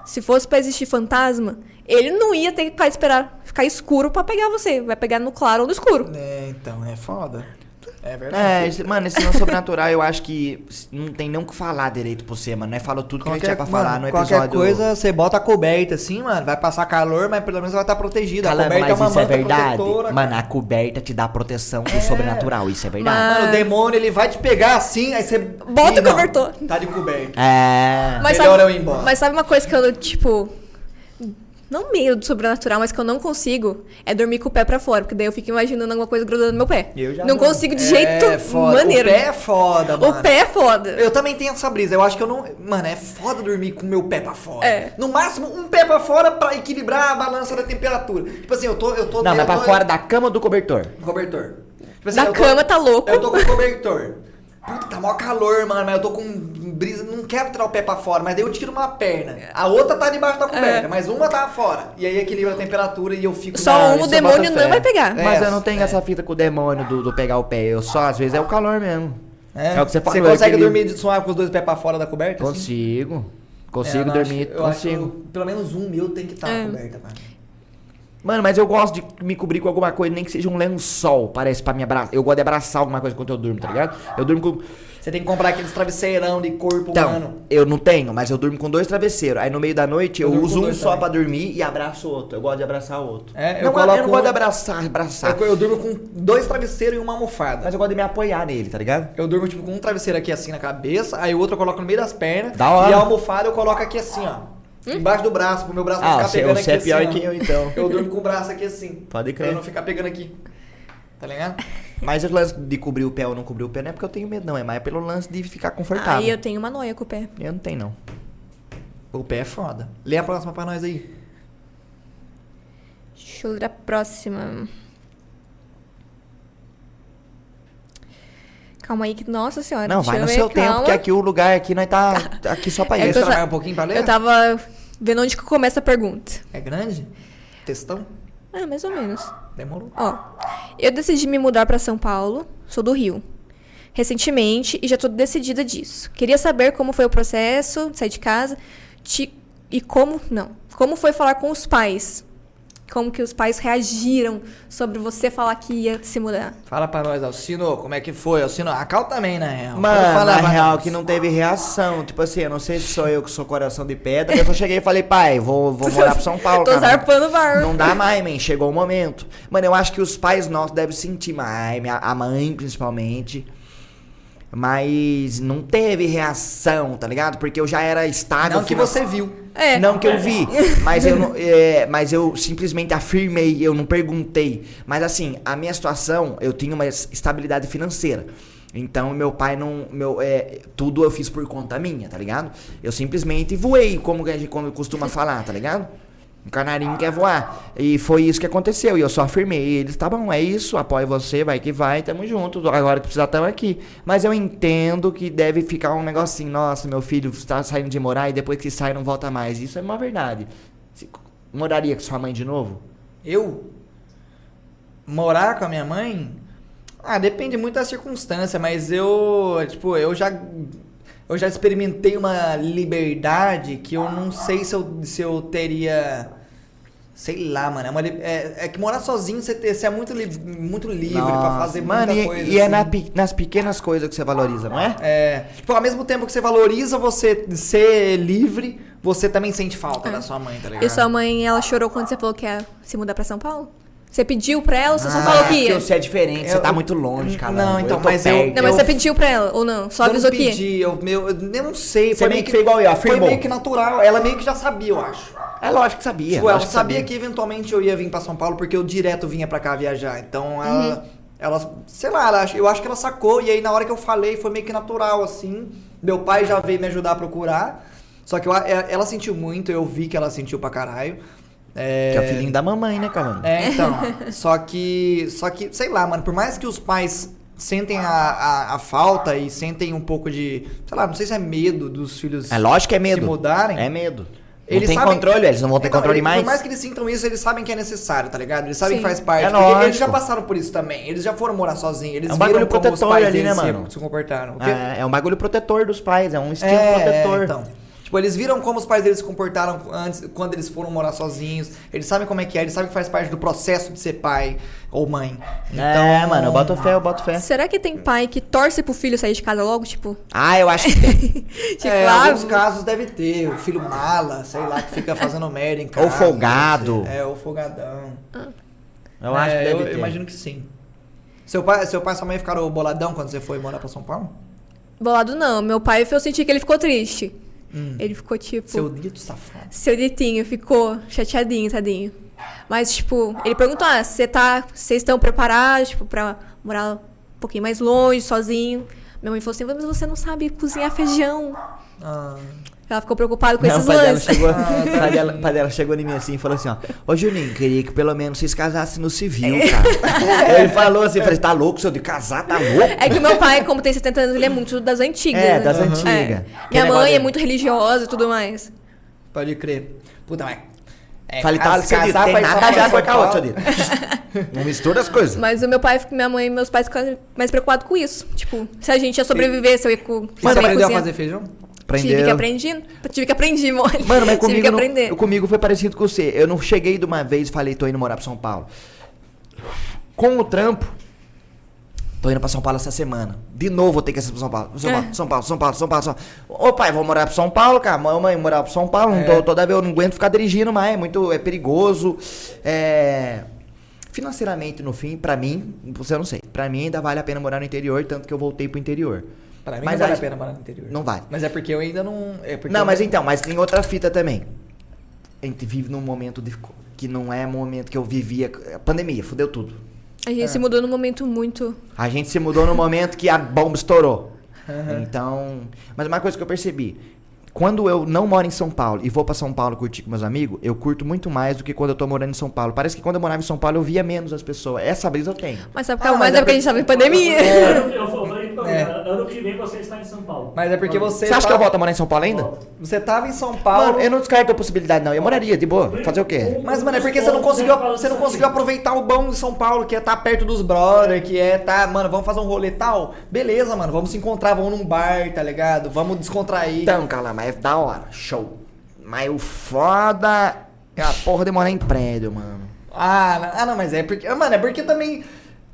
se fosse pra existir fantasma, ele não ia ter que esperar ficar escuro pra pegar você. Vai pegar no claro ou no escuro. é, então, é foda. É verdade. É, esse- mano, esse não sobrenatural eu acho que não tem nem o que falar direito pra você, mano. Nós falou tudo que a gente tinha pra falar mano, no qualquer episódio. coisa, você bota a coberta assim, mano, vai passar calor, mas pelo menos vai estar protegida. Calando, a coberta mas é uma isso é verdade. protetora, Mano, cara. a coberta te dá proteção do sobrenatural, isso é verdade. Mas- Mano, o demônio, ele vai te pegar assim, aí você... Bota Ih, o cobertor. Tá de coberta. É. Mas Melhor sabe, eu ir embora. mas sabe uma coisa que eu, tipo. Não medo do sobrenatural, mas que eu não consigo é dormir com o pé pra fora, porque daí eu fico imaginando alguma coisa grudando no meu pé. Eu já não não. consigo de jeito é foda. maneiro. O pé é foda, mano. O pé é foda. Eu também tenho essa brisa. Eu acho que eu não. Mano, é foda dormir com o meu pé pra fora. É. No máximo, um pé pra fora pra equilibrar a balança da temperatura. Tipo assim, eu tô. Eu tô Não, eu mas pra tô- fora da cama ou do cobertor. Cobertor. Tipo assim, Da eu tô- cama tá louco. Eu tô com cobertor. Puta, tá mó calor, mano, mas eu tô com brisa, não quero tirar o pé pra fora, mas daí eu tiro uma perna. A outra tá debaixo da coberta, É. mas uma tá fora. E aí equilibra a temperatura e eu fico Só um, o demônio não vai pegar. É, Mas eu não tenho é. essa fita com o demônio do, do pegar o pé. Eu só, às vezes, é o calor mesmo. É, É o que você Você falou, consegue dormir de suave com os dois pés pra fora da coberta? assim? Consigo. Consigo É, dormir, acho- consigo. pelo menos um meu tem que estar É. na coberta, mano. Mano, mas eu gosto de me cobrir com alguma coisa, nem que seja um lençol, parece, pra me abraçar. Eu gosto de abraçar alguma coisa enquanto eu durmo, tá ligado? Eu durmo com. Você tem que comprar aqueles travesseirão de corpo Então, humano. eu não tenho, mas eu durmo com dois travesseiros. Aí no meio da noite Eu eu, uso um só também. pra dormir e abraço o outro. Eu gosto de abraçar o outro. É, eu não, coloco eu não gosto de abraçar, abraçar. Eu, eu durmo com dois travesseiros e uma almofada. Mas eu gosto de me apoiar nele, tá ligado? Eu durmo tipo com um travesseiro aqui assim na cabeça, aí o outro eu coloco no meio das pernas. Da hora. E a almofada eu coloco aqui assim, ó. Embaixo do braço, pro meu braço não Ah, ficar você, pegando você aqui é pior assim. que ó. eu, então. Eu durmo com o braço aqui assim. Pode Pra eu crer. não ficar pegando aqui. Tá ligado? Mas o lance de cobrir o pé ou não cobrir o pé não é porque eu tenho medo, não. É mais pelo lance de ficar confortável. Aí eu tenho uma noia com o pé. Eu não tenho, não. O pé é foda. Lê a próxima pra nós aí. Deixa eu ler a próxima. Calma aí, que. Nossa senhora. Não, vai no seu tempo, calma. porque aqui o lugar aqui nós tá aqui só pra É isso. mais um pouquinho pra ler? Eu tava vendo onde que começa a pergunta. É grande? Textão? Ah, mais ou menos. Demorou. Ó, eu decidi me mudar pra São Paulo, sou do Rio. Recentemente e já tô decidida disso. Queria saber como foi o processo de sair de casa ti- e como, não, como foi falar com os pais. Como que os pais reagiram sobre você falar que ia se mudar. Fala pra nós, Alcino, como é que foi? Alcino, a Cal também, na real. Mano, falar na real nós. que não teve reação. Tipo assim, eu não sei se sou eu que sou coração de pedra. Eu só cheguei e falei, pai, vou, vou morar pro São Paulo, Tô cara. zarpando o bar. Não dá mais, man. Chegou o momento. Mano, eu acho que os pais nossos devem sentir mais, minha- a mãe principalmente. Mas não teve reação, tá ligado? Porque eu já era estável. Não que você viu. É. Não que eu vi, mas eu, não- é, mas eu simplesmente afirmei, eu não perguntei. Mas assim, a minha situação, eu tinha uma es- estabilidade financeira. Então meu pai não. Meu, é, tudo eu fiz por conta minha, tá ligado? Eu simplesmente voei, como a gente como costuma falar, tá ligado? Um canarinho quer voar. E foi isso que aconteceu. E eu só afirmei. E eles, tá bom, é isso, apoio você, vai que vai, tamo junto. Agora que precisar, tamo aqui. Mas eu entendo que deve ficar um negocinho, nossa, meu filho está saindo de morar e depois que sai não volta mais. Isso é uma verdade. Você moraria com sua mãe de novo? Eu? Morar com a minha mãe? Ah, depende muito da circunstância, mas eu, tipo, eu já eu já experimentei uma liberdade que eu não sei se eu, se eu teria sei lá, mano, é, uma é, é que morar sozinho você, ter- você é muito, li- muito livre pra Nossa, fazer mano, muita e, coisa. e é assim. na pe- nas pequenas coisas que você valoriza, não é? É, tipo, ao mesmo tempo que você valoriza você ser livre, você também sente falta da sua mãe, tá ligado? E sua mãe, ela chorou quando você falou que ia se mudar pra São Paulo? Você pediu pra ela ou você só Ah, falou que porque ia? você é diferente, você Eu- tá muito longe, cara. Não, então, tô mas eu- perto. Não, mas eu- você pediu pra ela ou não? Só eu avisou não que ia? pedi, eu, meu, eu não sei. Você meio que fez igual eu, Foi afirmou. meio que natural. Ela meio que já sabia, eu acho. É lógico que sabia. tipo, ela lógico sabia que eventualmente eu ia vir pra São Paulo porque eu direto vinha pra cá viajar. Então ela, ela sei lá, ela, eu acho que ela sacou. E aí na hora que eu falei foi meio que natural, assim. Meu pai já veio me ajudar a procurar. Só que eu- é- ela sentiu muito, eu vi que ela sentiu pra caralho. É, Que é o filhinho da mamãe, né, Calando? É, então. só que. Só que, sei lá, mano, por mais que os pais sentem a, a, a falta e sentem um pouco de. Sei lá, não sei se é medo dos filhos É lógico que é medo. se mudarem. É medo. Eles não tem sabem- controle, eles não vão ter Então, controle ele- mais. Por mais que eles sintam isso, eles sabem que é necessário, tá ligado? Eles sabem Sim. que faz parte. É porque eles já passaram por isso também. Eles já foram morar sozinhos. Eles É um viram bagulho como os protetor pais ali, né, se- mano? se comportaram. O quê? É, é um bagulho protetor dos pais, é um instinto É, protetor. então. Tipo, eles viram como os pais deles se comportaram antes, quando eles foram morar sozinhos. Eles sabem como é que é, eles sabem que faz parte do processo de ser pai ou mãe. É, mano, eu boto fé, eu boto fé. Será que tem pai que torce pro filho sair de casa logo? Tipo, Ah, eu acho que tem. tipo é, ah, alguns casos deve ter. O filho mala, sei lá, que fica fazendo merda em casa. Ou folgado. É, ou folgadão. Eu acho que É, deve eu ter. imagino que sim. Seu pai, seu pai e sua mãe ficaram boladão quando você foi morar pra São Paulo? bolado não. Meu pai, eu senti que ele ficou triste. Hum. Ele ficou tipo. Seu dito safado. Seu Ditinho ficou chateadinho, tadinho. Mas, tipo, ele perguntou: ah, você tá. Vocês estão preparados, tipo, pra morar um pouquinho mais longe, sozinho? Minha mãe falou assim: mas você não sabe cozinhar feijão. Ah, Ela ficou preocupada com Não, esses lances. chegou, Ah, o pai, dela, pai dela chegou em mim assim e falou assim, ó. Ô Juninho, queria que pelo menos vocês casassem no civil, cara. Ele falou assim, falei, tá louco, seu de casar, tá louco? É que meu pai, como tem 70 anos, ele é muito das antigas. É, né? das Aham. antigas. É. Minha mãe é muito religiosa e tudo mais. pode crer. Puta, mas. É, Falei, tá, Dito, casar tem nada pra a ver São com a Paulo. outra, seu Dito. Não mistura as coisas. Mas o meu pai, minha mãe e meus pais ficaram mais preocupados com isso. Tipo, se a gente ia sobreviver, se eu ia, co- Você saber aprendeu a cozinhar. fazer feijão? Tive que aprender. Tive que aprender, mole. Mano, mas Tive comigo, que não- aprender. comigo foi parecido com você. Eu não cheguei de uma vez e falei, tô indo morar pra São Paulo. Com o trampo, tô indo pra São Paulo essa semana. De novo vou ter que ir pra São Paulo. São Paulo, É. São Paulo, São Paulo, São Paulo. São Paulo. Ô pai, vou morar pra São Paulo, cara. Mamãe, morar pra São Paulo. Não tô, É. toda vez eu não aguento ficar dirigindo mais. É muito, é perigoso. É... Financeiramente, no fim, pra mim, você não sei. Pra mim ainda vale a pena morar no interior, tanto que eu voltei pro interior. Pra mim Mas não vale a pena morar no interior. Não vale. Mas é porque eu ainda não. É porque Não, mas então, mas tem outra fita também. A gente vive num momento de- que não é momento que eu vivia. A pandemia, fudeu tudo. A gente se mudou num momento muito. A gente se mudou no momento que a bomba estourou. Então. Mas uma coisa que eu percebi. Quando eu não moro em São Paulo e vou pra São Paulo curtir com meus amigos, eu curto muito mais do que quando eu tô morando em São Paulo. Parece que quando eu morava em São Paulo eu via menos as pessoas. Essa brisa eu tenho. Mas sabe, Ah, calma, mas é é porque a gente tava em pandemia. Eu, eu falei pra É. ano que vem você está em São Paulo. Mas é porque você. Você acha tá- que eu volto a morar em São Paulo ainda? Volta. Você tava em São Paulo. Mano, eu não descarto a possibilidade, não. Eu moraria, de boa. Fazer o quê? Mas, mano, é porque você não conseguiu, você não conseguiu aproveitar o bom de São Paulo, que é estar perto dos brother, que é tá, mano, vamos fazer um rolê tal. Beleza, mano, vamos se encontrar, vamos num bar, tá ligado? Vamos descontrair. Então, cara, mas é da hora. Show. Mas o foda é a porra de morar em prédio, mano. Ah, não- ah, não, mas é porque. Mano, é porque também.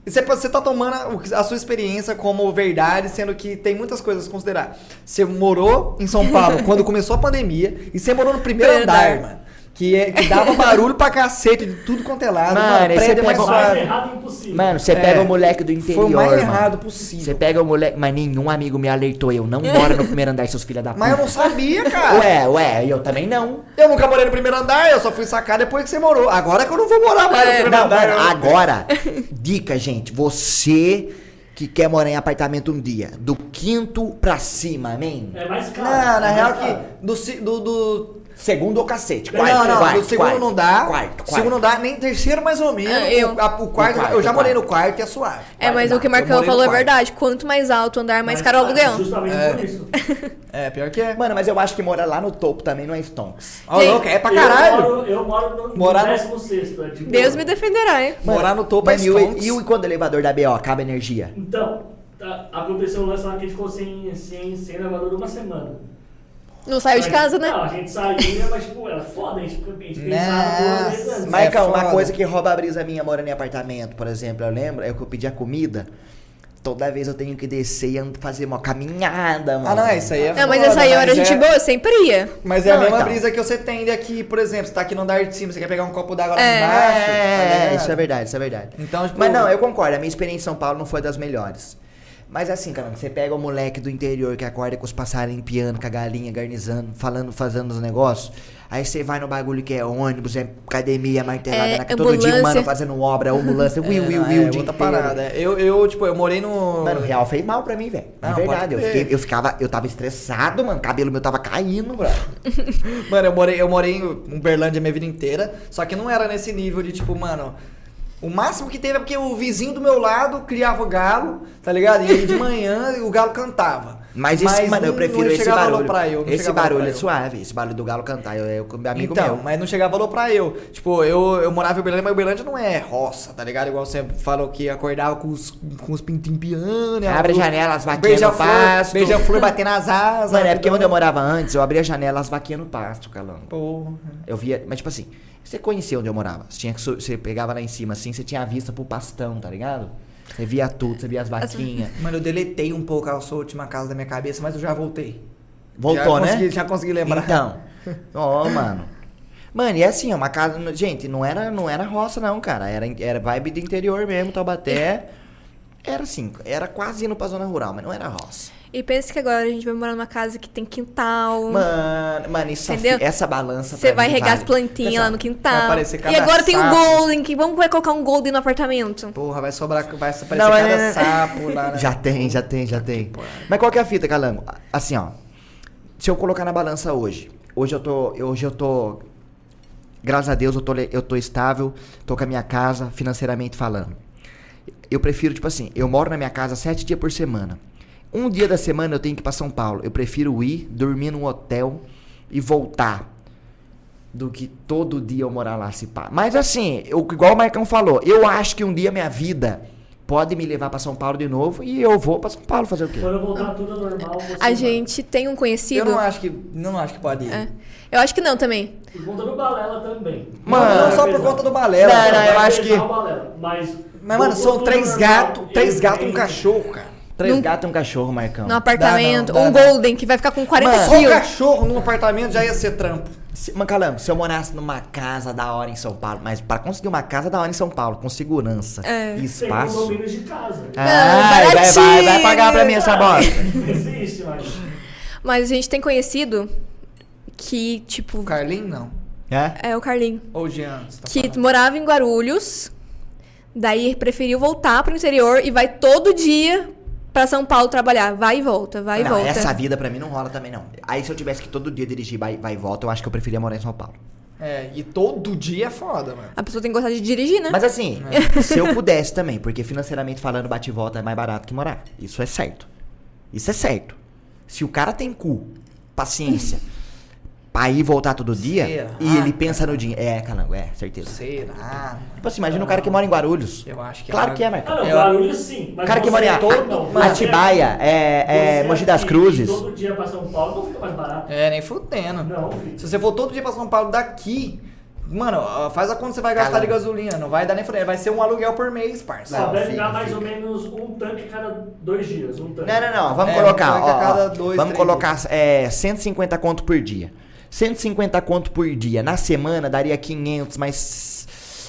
Você, você tá tomando a, a sua experiência como verdade, sendo que tem muitas coisas a considerar. Você morou em São Paulo quando começou a pandemia e você morou no primeiro andar. mano. Que, é- que dava barulho pra cacete de tudo quanto é lado. Mano, você prédio é mais pega- errado impossível. Mano, você É, pega o moleque do interior. Foi o mais mano. errado possível. Você pega o moleque. Mas nenhum amigo me alertou. Eu não moro no primeiro andar, seus filhos da puta. Mas eu não sabia, cara. Ué, ué, eu também não. Eu nunca morei no primeiro andar, eu só fui sacar depois que você morou. Agora que eu não vou morar mais no É, primeiro Não, andar. mano, agora, dica, gente. Você que quer morar em apartamento um dia, do quinto pra cima, amém? É mais caro. Não, na é real caro. que do, do, do Segundo ou cacete? Não, Quarto, não, quarto, do segundo quarto, não dá. Quarto, quarto. Segundo não dá, nem terceiro mais ou menos. É, eu. O, a- o quarto, quarto, eu já o morei quarto. no quarto e é suave. É, mas Quarto o que o. Eu Marcão falou é quarto. verdade. Quanto mais alto o andar, mais caro o aluguel. Justamente É. por isso. É, pior que é. Mano, mas eu acho que morar lá no topo também não é stonks. Ó, louco, é pra Eu caralho. moro, eu moro no, Morar no- 16 é de boa. Deus me defenderá, hein? Morar no topo é Mano, e, o, stonks. e o- e quando o elevador da BO acaba a energia? Então, tá- aconteceu um lance lá que a gente ficou sem, sem, sem elevador uma semana. Não saiu de casa, né? Não, a gente saía, mas, tipo, era foda, a gente, a gente pensava duas vezes é uma coisa que rouba a brisa minha morando em apartamento, por exemplo, eu lembro, é que eu pedia comida. Toda vez eu tenho que descer e fazer uma caminhada, mano. Ah, não, isso aí é Não, mas essa aí era gente é- boa, eu sempre ia. Mas é a Não, mesma então. brisa que você tem daqui, por exemplo, você tá aqui no andar de cima, você quer pegar um copo d'água lá É. embaixo. tá É, isso é verdade, isso é verdade. Então, tipo, Mas não, eu concordo, a minha experiência em São Paulo não foi das melhores. Mas assim, cara, você pega o moleque do interior que acorda com os passarinhos piando, com a galinha, garnizando, falando, fazendo os negócios. Aí você vai no bagulho que é ônibus, é academia, martelada, É, na, todo dia mano fazendo obra, ambulância, É, will, will, will, é o dia outra parada. é. Eu, eu, tipo, eu morei no. Mano, o real fez mal pra mim, velho. Não, verdade. Eu, fiquei, eu ficava, eu tava estressado, mano. Cabelo meu tava caindo, bro. Mano, eu morei, eu morei em Uberlândia minha vida inteira, só que não era nesse nível de tipo, mano. O máximo que teve é porque o vizinho do meu lado criava galo, tá ligado? E aí de manhã o galo cantava. Mas esse, mano, eu prefiro não esse chegava barulho. pra eu, esse barulho é suave, esse barulho do galo cantar. Eu, eu, amigo então, meu. mas não chegava valor pra eu. Tipo, eu, eu morava em Uberlândia, mas Uberlândia não é roça, tá ligado? Igual você falou que acordava com os, com os pintinhos piando. né? Abre a janela, as vaquinhas no Beija-flor, pasto. beija-flor batendo as asas. Mano, é porque onde eu morava antes, eu abria a janela, as vaquinhas no pasto, calando. Porra. Eu via, mas tipo assim, você conhecia onde eu morava. Você, tinha que, você pegava lá em cima assim, você tinha a vista pro pastão, tá ligado? Você via tudo, você via as vaquinhas. Mano, eu deletei um pouco a sua última casa da minha cabeça, mas eu já voltei. Voltou, já né? Consegui, já consegui lembrar. Então. Ó, mano. Mano, e assim, uma casa. Gente, não era, não era roça, não, cara. Era, era vibe do interior mesmo, Taubaté. Era assim, era quase indo pra zona rural, mas não era roça. E pensa que agora a gente vai morar numa casa que tem quintal. Mano, mano, isso Entendeu? essa balança. Você vai mim regar as vale. plantinhas lá no Vai quintal. E agora tem o sapo. Golden, que vamos vai colocar um Golden no apartamento. Porra, vai sobrar, vai aparecer Não, cada é- sapo lá, né? Já tem, já tem, já tem. Mas qual que é a fita, Calango? Assim, ó. Se eu colocar na balança hoje, hoje eu tô, hoje eu tô graças a Deus eu tô, eu tô estável, tô com a minha casa financeiramente falando. Eu prefiro, tipo assim, eu moro na minha casa sete dias por semana. Um dia da semana eu tenho que ir pra São Paulo. Eu prefiro ir, dormir num hotel e voltar. Do que todo dia eu morar lá se pá. Mas assim, eu, igual o Marcão falou, eu acho que um dia minha vida pode me levar pra São Paulo de novo e eu vou pra São Paulo fazer o quê? Quando voltar tudo ao normal, você A vai. gente tem um Eu conhecido. não acho que, não acho que pode ir. É. Eu acho que não também. Por conta do Balela também. Mano, não, não só Vai por conta do balela. Não, não, Vai eu acho que- Balela, Mas, Mas, mano, são três gatos, três gatos e um cachorro, cara. Três Num- gatos e um cachorro, Marcão. No apartamento. dá um não. Golden que vai ficar com 40 Mano, Só um quilos. cachorro num apartamento já ia ser trampo. Se, mas, Calango, se eu morasse numa casa da hora em São Paulo, mas para conseguir uma casa da hora em São Paulo, com segurança É. e Tem espaço. condomínios de casa. Ah, vai, vai, vai, vai pagar pra mim essa bosta. Não existe, mas. Mas a gente tem conhecido que, tipo, O Carlinho, não. É? é o Carlinho. Ou o Jean, você tá Que falando. morava em Guarulhos. Daí preferiu voltar pro interior e vai todo dia pra São Paulo trabalhar. Vai e volta, vai não, e volta. essa vida pra mim não rola também, não. Aí se eu tivesse que todo dia dirigir vai, vai e volta, eu acho que eu preferia morar em São Paulo. É, e todo dia é foda, mano. A pessoa tem que gostar de dirigir, né? Mas assim, se eu pudesse também, porque financeiramente falando, bate e volta é mais barato que morar. Isso é certo. Isso é certo. Se o cara tem cu, paciência, pra ir voltar todo dia, Será, e ele cara? pensa no dinheiro. É, calango, é, certeza. Será? Tipo assim, imagina o cara que mora em Guarulhos. Eu acho que Claro é. que é, Ah, Marcão. não, Eu- Guarulhos sim. Mas O cara que mora em todo- todo- Atibaia, é, é você Mogi das Cruzes. Todo dia pra São Paulo não fica mais barato. É, nem fudendo. Não, filho. Se você for todo dia pra São Paulo daqui, Mano, faz a conta que você vai gastar Calma. de gasolina. Não vai dar nem fronteira. Vai ser um aluguel por mês, parça. Só deve fica, dar mais fica. ou menos um tanque cada dois dias. Um tanque. Não, não, não. Vamos É, colocar, um tanque a ó, cada ó, dois, vamos três colocar é, 150 conto por dia. 150 conto por dia. Na semana daria 500 mais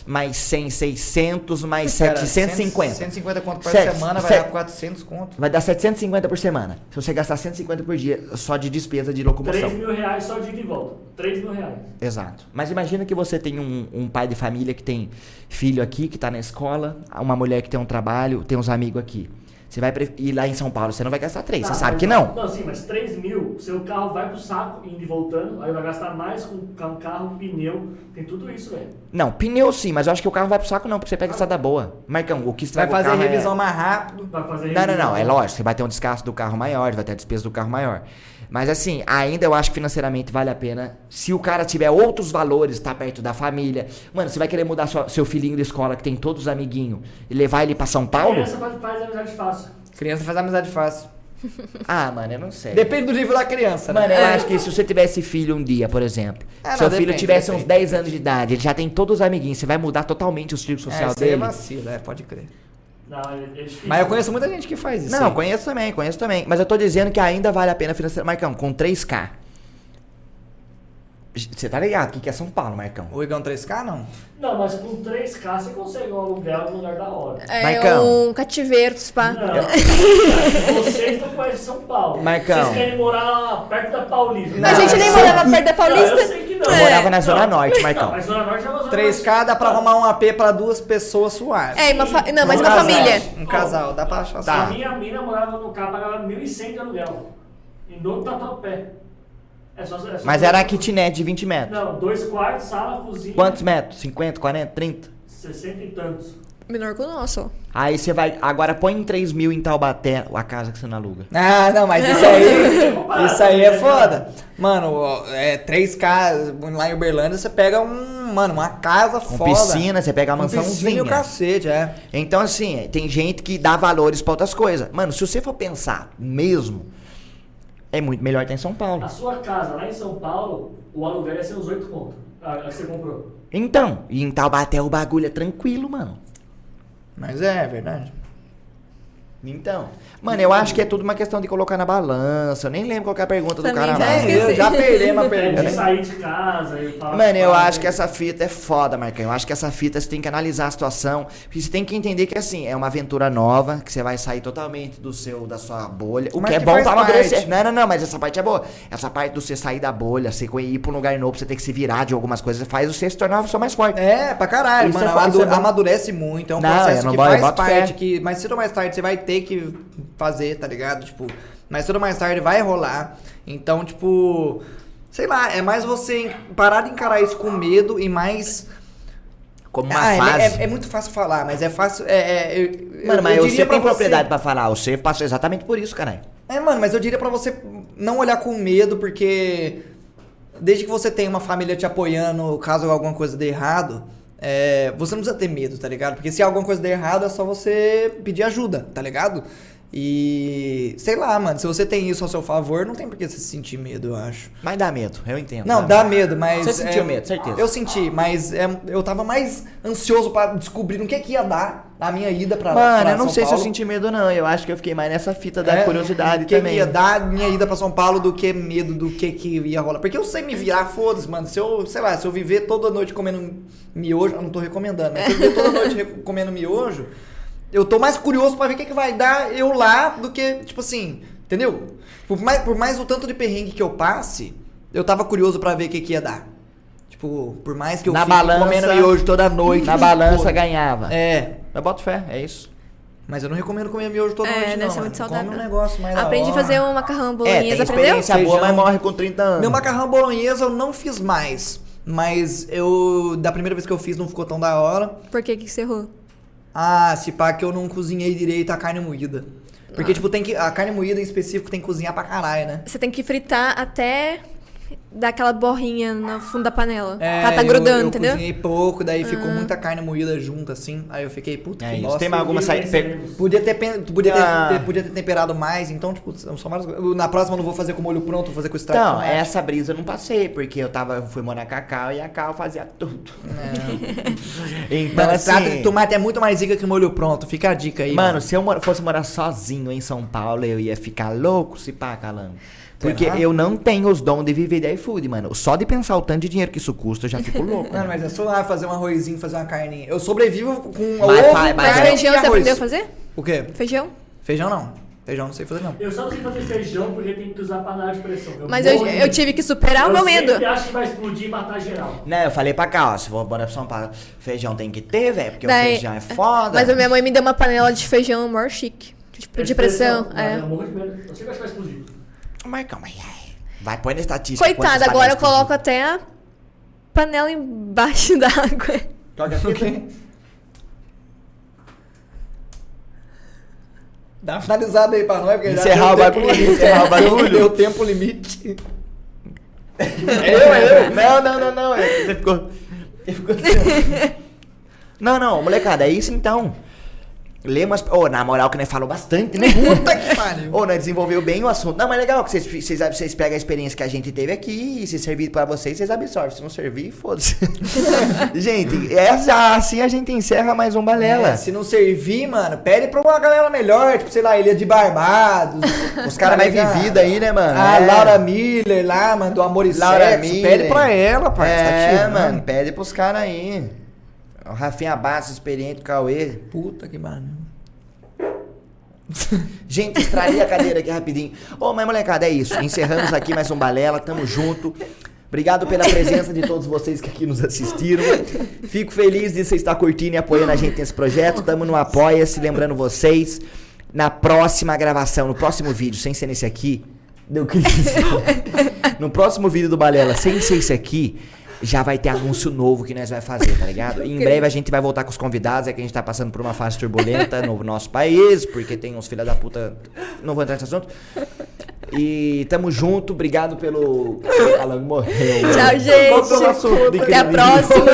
mais 100, 600 mais Cara, 750. 150 conto por Sete- semana vai sete- dar 400 conto. Vai dar 750 por semana. Se você gastar 150 por dia só de despesa de 3 locomoção. mil reais só de ida e volta. 3 mil reais. Exato. Mas imagina que você tem um, um pai de família que tem filho aqui, que tá na escola, uma mulher que tem um trabalho, tem uns amigos aqui. Você vai ir lá em São Paulo, você não vai gastar três, você Tá, sabe mas- que não. Não, sim, mas 3 mil, seu carro vai pro saco indo e voltando, aí vai gastar mais com ca- carro, pneu, tem tudo isso, velho. Não, pneu sim, mas eu acho que o carro vai pro saco não, porque você pega estrada boa. Marcão, o que Vai estraga o fazer é- revisão mais rápido. Vai fazer Não, não, revisão. não, é lógico, você vai ter um desgaste do carro maior, vai ter a despesa do carro maior. Mas assim, ainda eu acho que financeiramente vale a pena. Se o cara tiver outros valores, tá perto da família. Mano, você vai querer mudar sua- seu filhinho de escola que tem todos os amiguinhos e levar ele pra São Paulo? Criança faz, faz amizade fácil. Criança faz amizade fácil. Ah, mano, eu não sei. Depende do nível da criança, né? Mano, eu acho que se você tivesse filho um dia, por exemplo, Ah, não, seu filho depende, tivesse uns depende. 10 anos de idade, ele já tem todos os amiguinhos, você vai mudar totalmente o círculo social é, aí é dele. vacilo, é, pode crer. Não, é, é difícil. Mas eu conheço muita gente que faz isso. Não, aí. conheço também, conheço também. Mas eu tô dizendo que ainda vale a pena financeiro. Marcão, com 3K. Você tá ligado? O que que é São Paulo, Marcão? O Igão 3K, não? Não, mas com 3K você consegue um aluguel no lugar da hora. É Marcão. um cativeiro, spa. Não. Vocês não conhecem São Paulo. Marcão. Vocês querem morar perto da Paulista. A gente nem morava perto da Paulista. Não, eu sei que não. Eu É. morava na Zona Não. Norte, Não, Marcão. mas Zona Norte é uma zona 3K dá pra arrumar um AP pra duas pessoas suaves. É, uma fa- não, mas um uma casal, família. Um casal, dá pra achar A suave. minha mina morava no carro, pagava 1.100 de aluguel. Em do Tatuapé. É só, é só Mas era a kitnet de 20 metros. Não, dois quartos, sala, cozinha. Quantos metros? 50, 40, 30? 60 e tantos. Menor que o nosso. Aí você vai. Agora põe em 3 mil em Taubaté a casa que você não aluga. Ah, não, mas isso aí. isso aí é foda. Mano, é 3K lá em Uberlândia, você pega um. Mano, uma casa Com foda. piscina, você pega uma Com piscina e mansãozinha. o cacete, é. Então, assim, tem gente que dá valores pra outras coisas. Mano, se você for pensar mesmo, é muito melhor estar em São Paulo. A sua casa lá em São Paulo, o aluguel ia ser uns 8 conto. A, a que você comprou. Então, e em Taubaté o bagulho é tranquilo, mano. Mas é, é verdade. Então, mano, eu acho que é tudo uma questão de colocar na balança. Eu nem lembro qual que é a pergunta do Também cara já lá. esqueci. Eu já perdi uma É de pergunta. sair de casa e falar. Mano, eu acho que essa fita é foda, Marcão. Eu acho que essa fita você tem que analisar a situação. Porque você tem que entender que, assim, é uma aventura nova, que você vai sair totalmente do seu, da sua bolha. O Mas que é que bom faz pra amadurecer. Não, não, não, mas essa parte é boa. Essa parte do você sair da bolha, você ir pra um lugar novo, você ter que se virar de algumas coisas, faz você se tornar pessoa mais forte. É, pra caralho, Isso mano. é amadurece muito. É um Não, processo que eu faz parte. Que, mas cedo ou mais tarde você vai ter que fazer, tá ligado? Tipo, mas ou mais tarde vai rolar. Então, tipo. Sei lá, é mais você parar de encarar isso com medo e mais. Como uma Ah, é- fase. É, é muito fácil falar, mas é fácil. É, é, eu, Mano, mas eu você tem propriedade pra falar. Você passou exatamente por isso, caralho. É, mano, mas eu diria pra você não olhar com medo, porque desde que você tem uma família te apoiando, caso alguma coisa dê errado, é, você não precisa ter medo, tá ligado? Porque se alguma coisa der errado, é só você pedir ajuda, tá ligado? E sei lá, mano, se você tem isso ao seu favor, não tem por que você sentir medo, eu acho. Mas dá medo, eu entendo. Não, dá medo, mas. Você sentiu é, medo, certeza. Eu senti, mas é, eu tava mais ansioso pra descobrir no que que ia dar a minha ida pra Mano, pra eu não São sei se eu Paulo. senti medo, não. Eu acho que eu fiquei mais nessa fita da É, curiosidade que também. Que ia dar minha ida pra São Paulo do que medo do que, que ia rolar. Porque eu sei me virar, foda-se, mano. Se eu, sei lá, se eu viver toda noite comendo miojo, eu não tô recomendando, mas se eu viver toda noite comendo miojo, eu tô mais curioso pra ver o que, que vai dar eu lá do que, tipo assim, entendeu? Por mais, por mais o tanto de perrengue que eu passe, eu tava curioso pra ver o que, que ia dar. Tipo, por mais que eu Na fique balança- comendo miojo toda noite. Na balança pô, ganhava. É. Eu boto fé, é isso. Mas eu não recomendo comer miojo toda É, noite, deve não. ser muito saudável. Come um negócio mais Aprendi a fazer um macarrão É, tem bolonhesa, aprendeu? experiência boa, mas morre com 30 anos. Meu macarrão bolonhesa eu não fiz mais. Mas eu. Da primeira vez que eu fiz não ficou tão da hora. Por que que você errou? Ah, se pá que eu não cozinhei direito a carne moída. Porque, tipo, tem que. A carne moída em específico tem que cozinhar pra caralho, né? Você tem que fritar até dá aquela borrinha no fundo da panela. É, Ela tá eu- grudando, eu, entendeu? cozinhei pouco, daí ficou Ah. muita carne moída junto, assim. Aí eu fiquei, puta, É que isso. bosta. Tem mais alguma saída? Podia ter, podia, ter, Ah. ter- podia ter temperado mais, então, tipo, são só mais. eu- Na próxima eu não vou fazer com molho pronto, vou fazer com extrato. Então, de tomate. essa brisa eu não passei, porque eu tava, eu fui morar com a Cal e a Cal fazia tudo. então, Mano, assim, extrato de tomate é muito mais zica que molho pronto. Fica a dica aí. Mano, se eu fosse morar sozinho em São Paulo, eu ia ficar louco se pá, calango. Porque Será? eu não tenho os dons de viver da iFood, mano. Só de pensar o tanto de dinheiro que isso custa, eu já fico louco. Mano, mas é só lá fazer um arrozinho, fazer uma carninha. Eu sobrevivo com Mas ovo, mas Mas carne é- feijão e você aprendeu a fazer? O quê? Feijão? Feijão não. Feijão não sei fazer não. Eu só não sei fazer feijão porque tem que usar panela de pressão. Mas eu, de eu medo. tive que superar o meu Eu medo. sempre acho que vai explodir e matar geral. Não, eu falei pra cá, ó, se for morar pra São Paulo, feijão tem que ter, velho, porque Daí- o feijão é foda. Mas a minha mãe me deu uma panela de feijão maior chique. Tipo, de pressão. Mas É. Eu morro de medo. Eu acho que vai explodir. Mas calma aí. Ai. Vai, põe na estatística. Coitada, agora eu coloco até a panela embaixo d'água. Toca aqui. Dá uma finalizada aí pra nós, porque já Encerrar deu o tempo limite. encerrar o bagulho. Deu tempo limite. Eu, eu. Não, não, não, não. é, Você ficou. Você ficou. Não, não, molecada, é isso então. Lê umas. Ô, na moral que nós falou bastante, né? Puta que pariu. Ô, nós desenvolveu bem o assunto. Não, mas é legal que vocês, vocês, vocês pegam a experiência que a gente teve aqui e se servir pra vocês, vocês absorvem. Se não servir, foda-se. gente, essa, assim a gente encerra mais um balela. É, se não servir, mano, pede pra uma galera melhor, tipo, sei lá, Ilha de Barbados. Os caras mais tá ligado? vividos aí, né, mano? A É. Laura Miller lá, mano, do Amor e Laura Sexo. Miller. Pede pra ela, parceiro. tá É, tirando. mano, pede pros caras aí. O Rafinha Bastos, experiente, Cauê. Puta que mano. Gente, extraí a cadeira aqui rapidinho. Ô, mas molecada, é isso. Encerramos aqui mais um Balela, tamo junto. Obrigado pela presença de todos vocês que aqui nos assistiram. Fico feliz de você estar curtindo e apoiando a gente nesse projeto. Tamo no Apoia-se. Lembrando vocês, na próxima gravação, no próximo vídeo, sem ser nesse aqui, deu crise. No próximo vídeo do Balela, sem ser esse aqui, já vai ter anúncio novo que nós vai fazer, tá ligado? E em breve a gente vai voltar com os convidados, é que a gente tá passando por uma fase turbulenta no nosso país, porque tem uns filha da puta. Não vou entrar nesse assunto. E tamo junto, obrigado pelo. O Calango morreu. Tchau, gente. Até a próxima.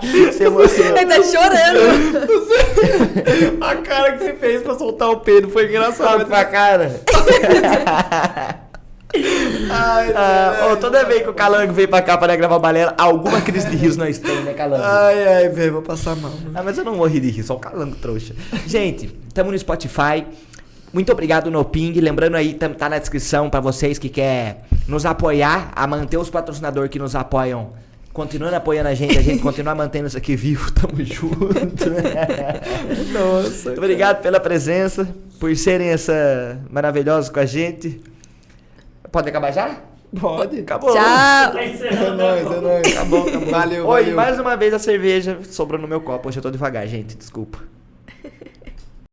Você emocionou. Ele tá chorando. A cara que você fez pra soltar o Pedro foi Sabe pra cara. Ai, Ah, ô, toda vez que o Calango veio pra cá pra gravar balela, alguma crise de riso nós temos, né, Calango? ai, ai, velho, vou passar mal. mano. Ah, mas eu não morri de rir, só o calango trouxa. Gente, tamo no Spotify. Muito obrigado no Ping. Lembrando aí, tá na descrição pra vocês que quer nos apoiar, a manter os patrocinadores que nos apoiam. Continuando apoiando a gente, a gente continua mantendo isso aqui vivo, tamo junto. Nossa. Muito obrigado pela presença, por serem essa maravilhosos com a gente. Pode acabar já? Pode. Acabou. Tchau. Tá É encerrando nóis, agora. é nóis. Acabou, acabou. Valeu, Oi, valeu. mais uma vez a cerveja sobrou no meu copo. Hoje eu tô devagar, gente. Desculpa.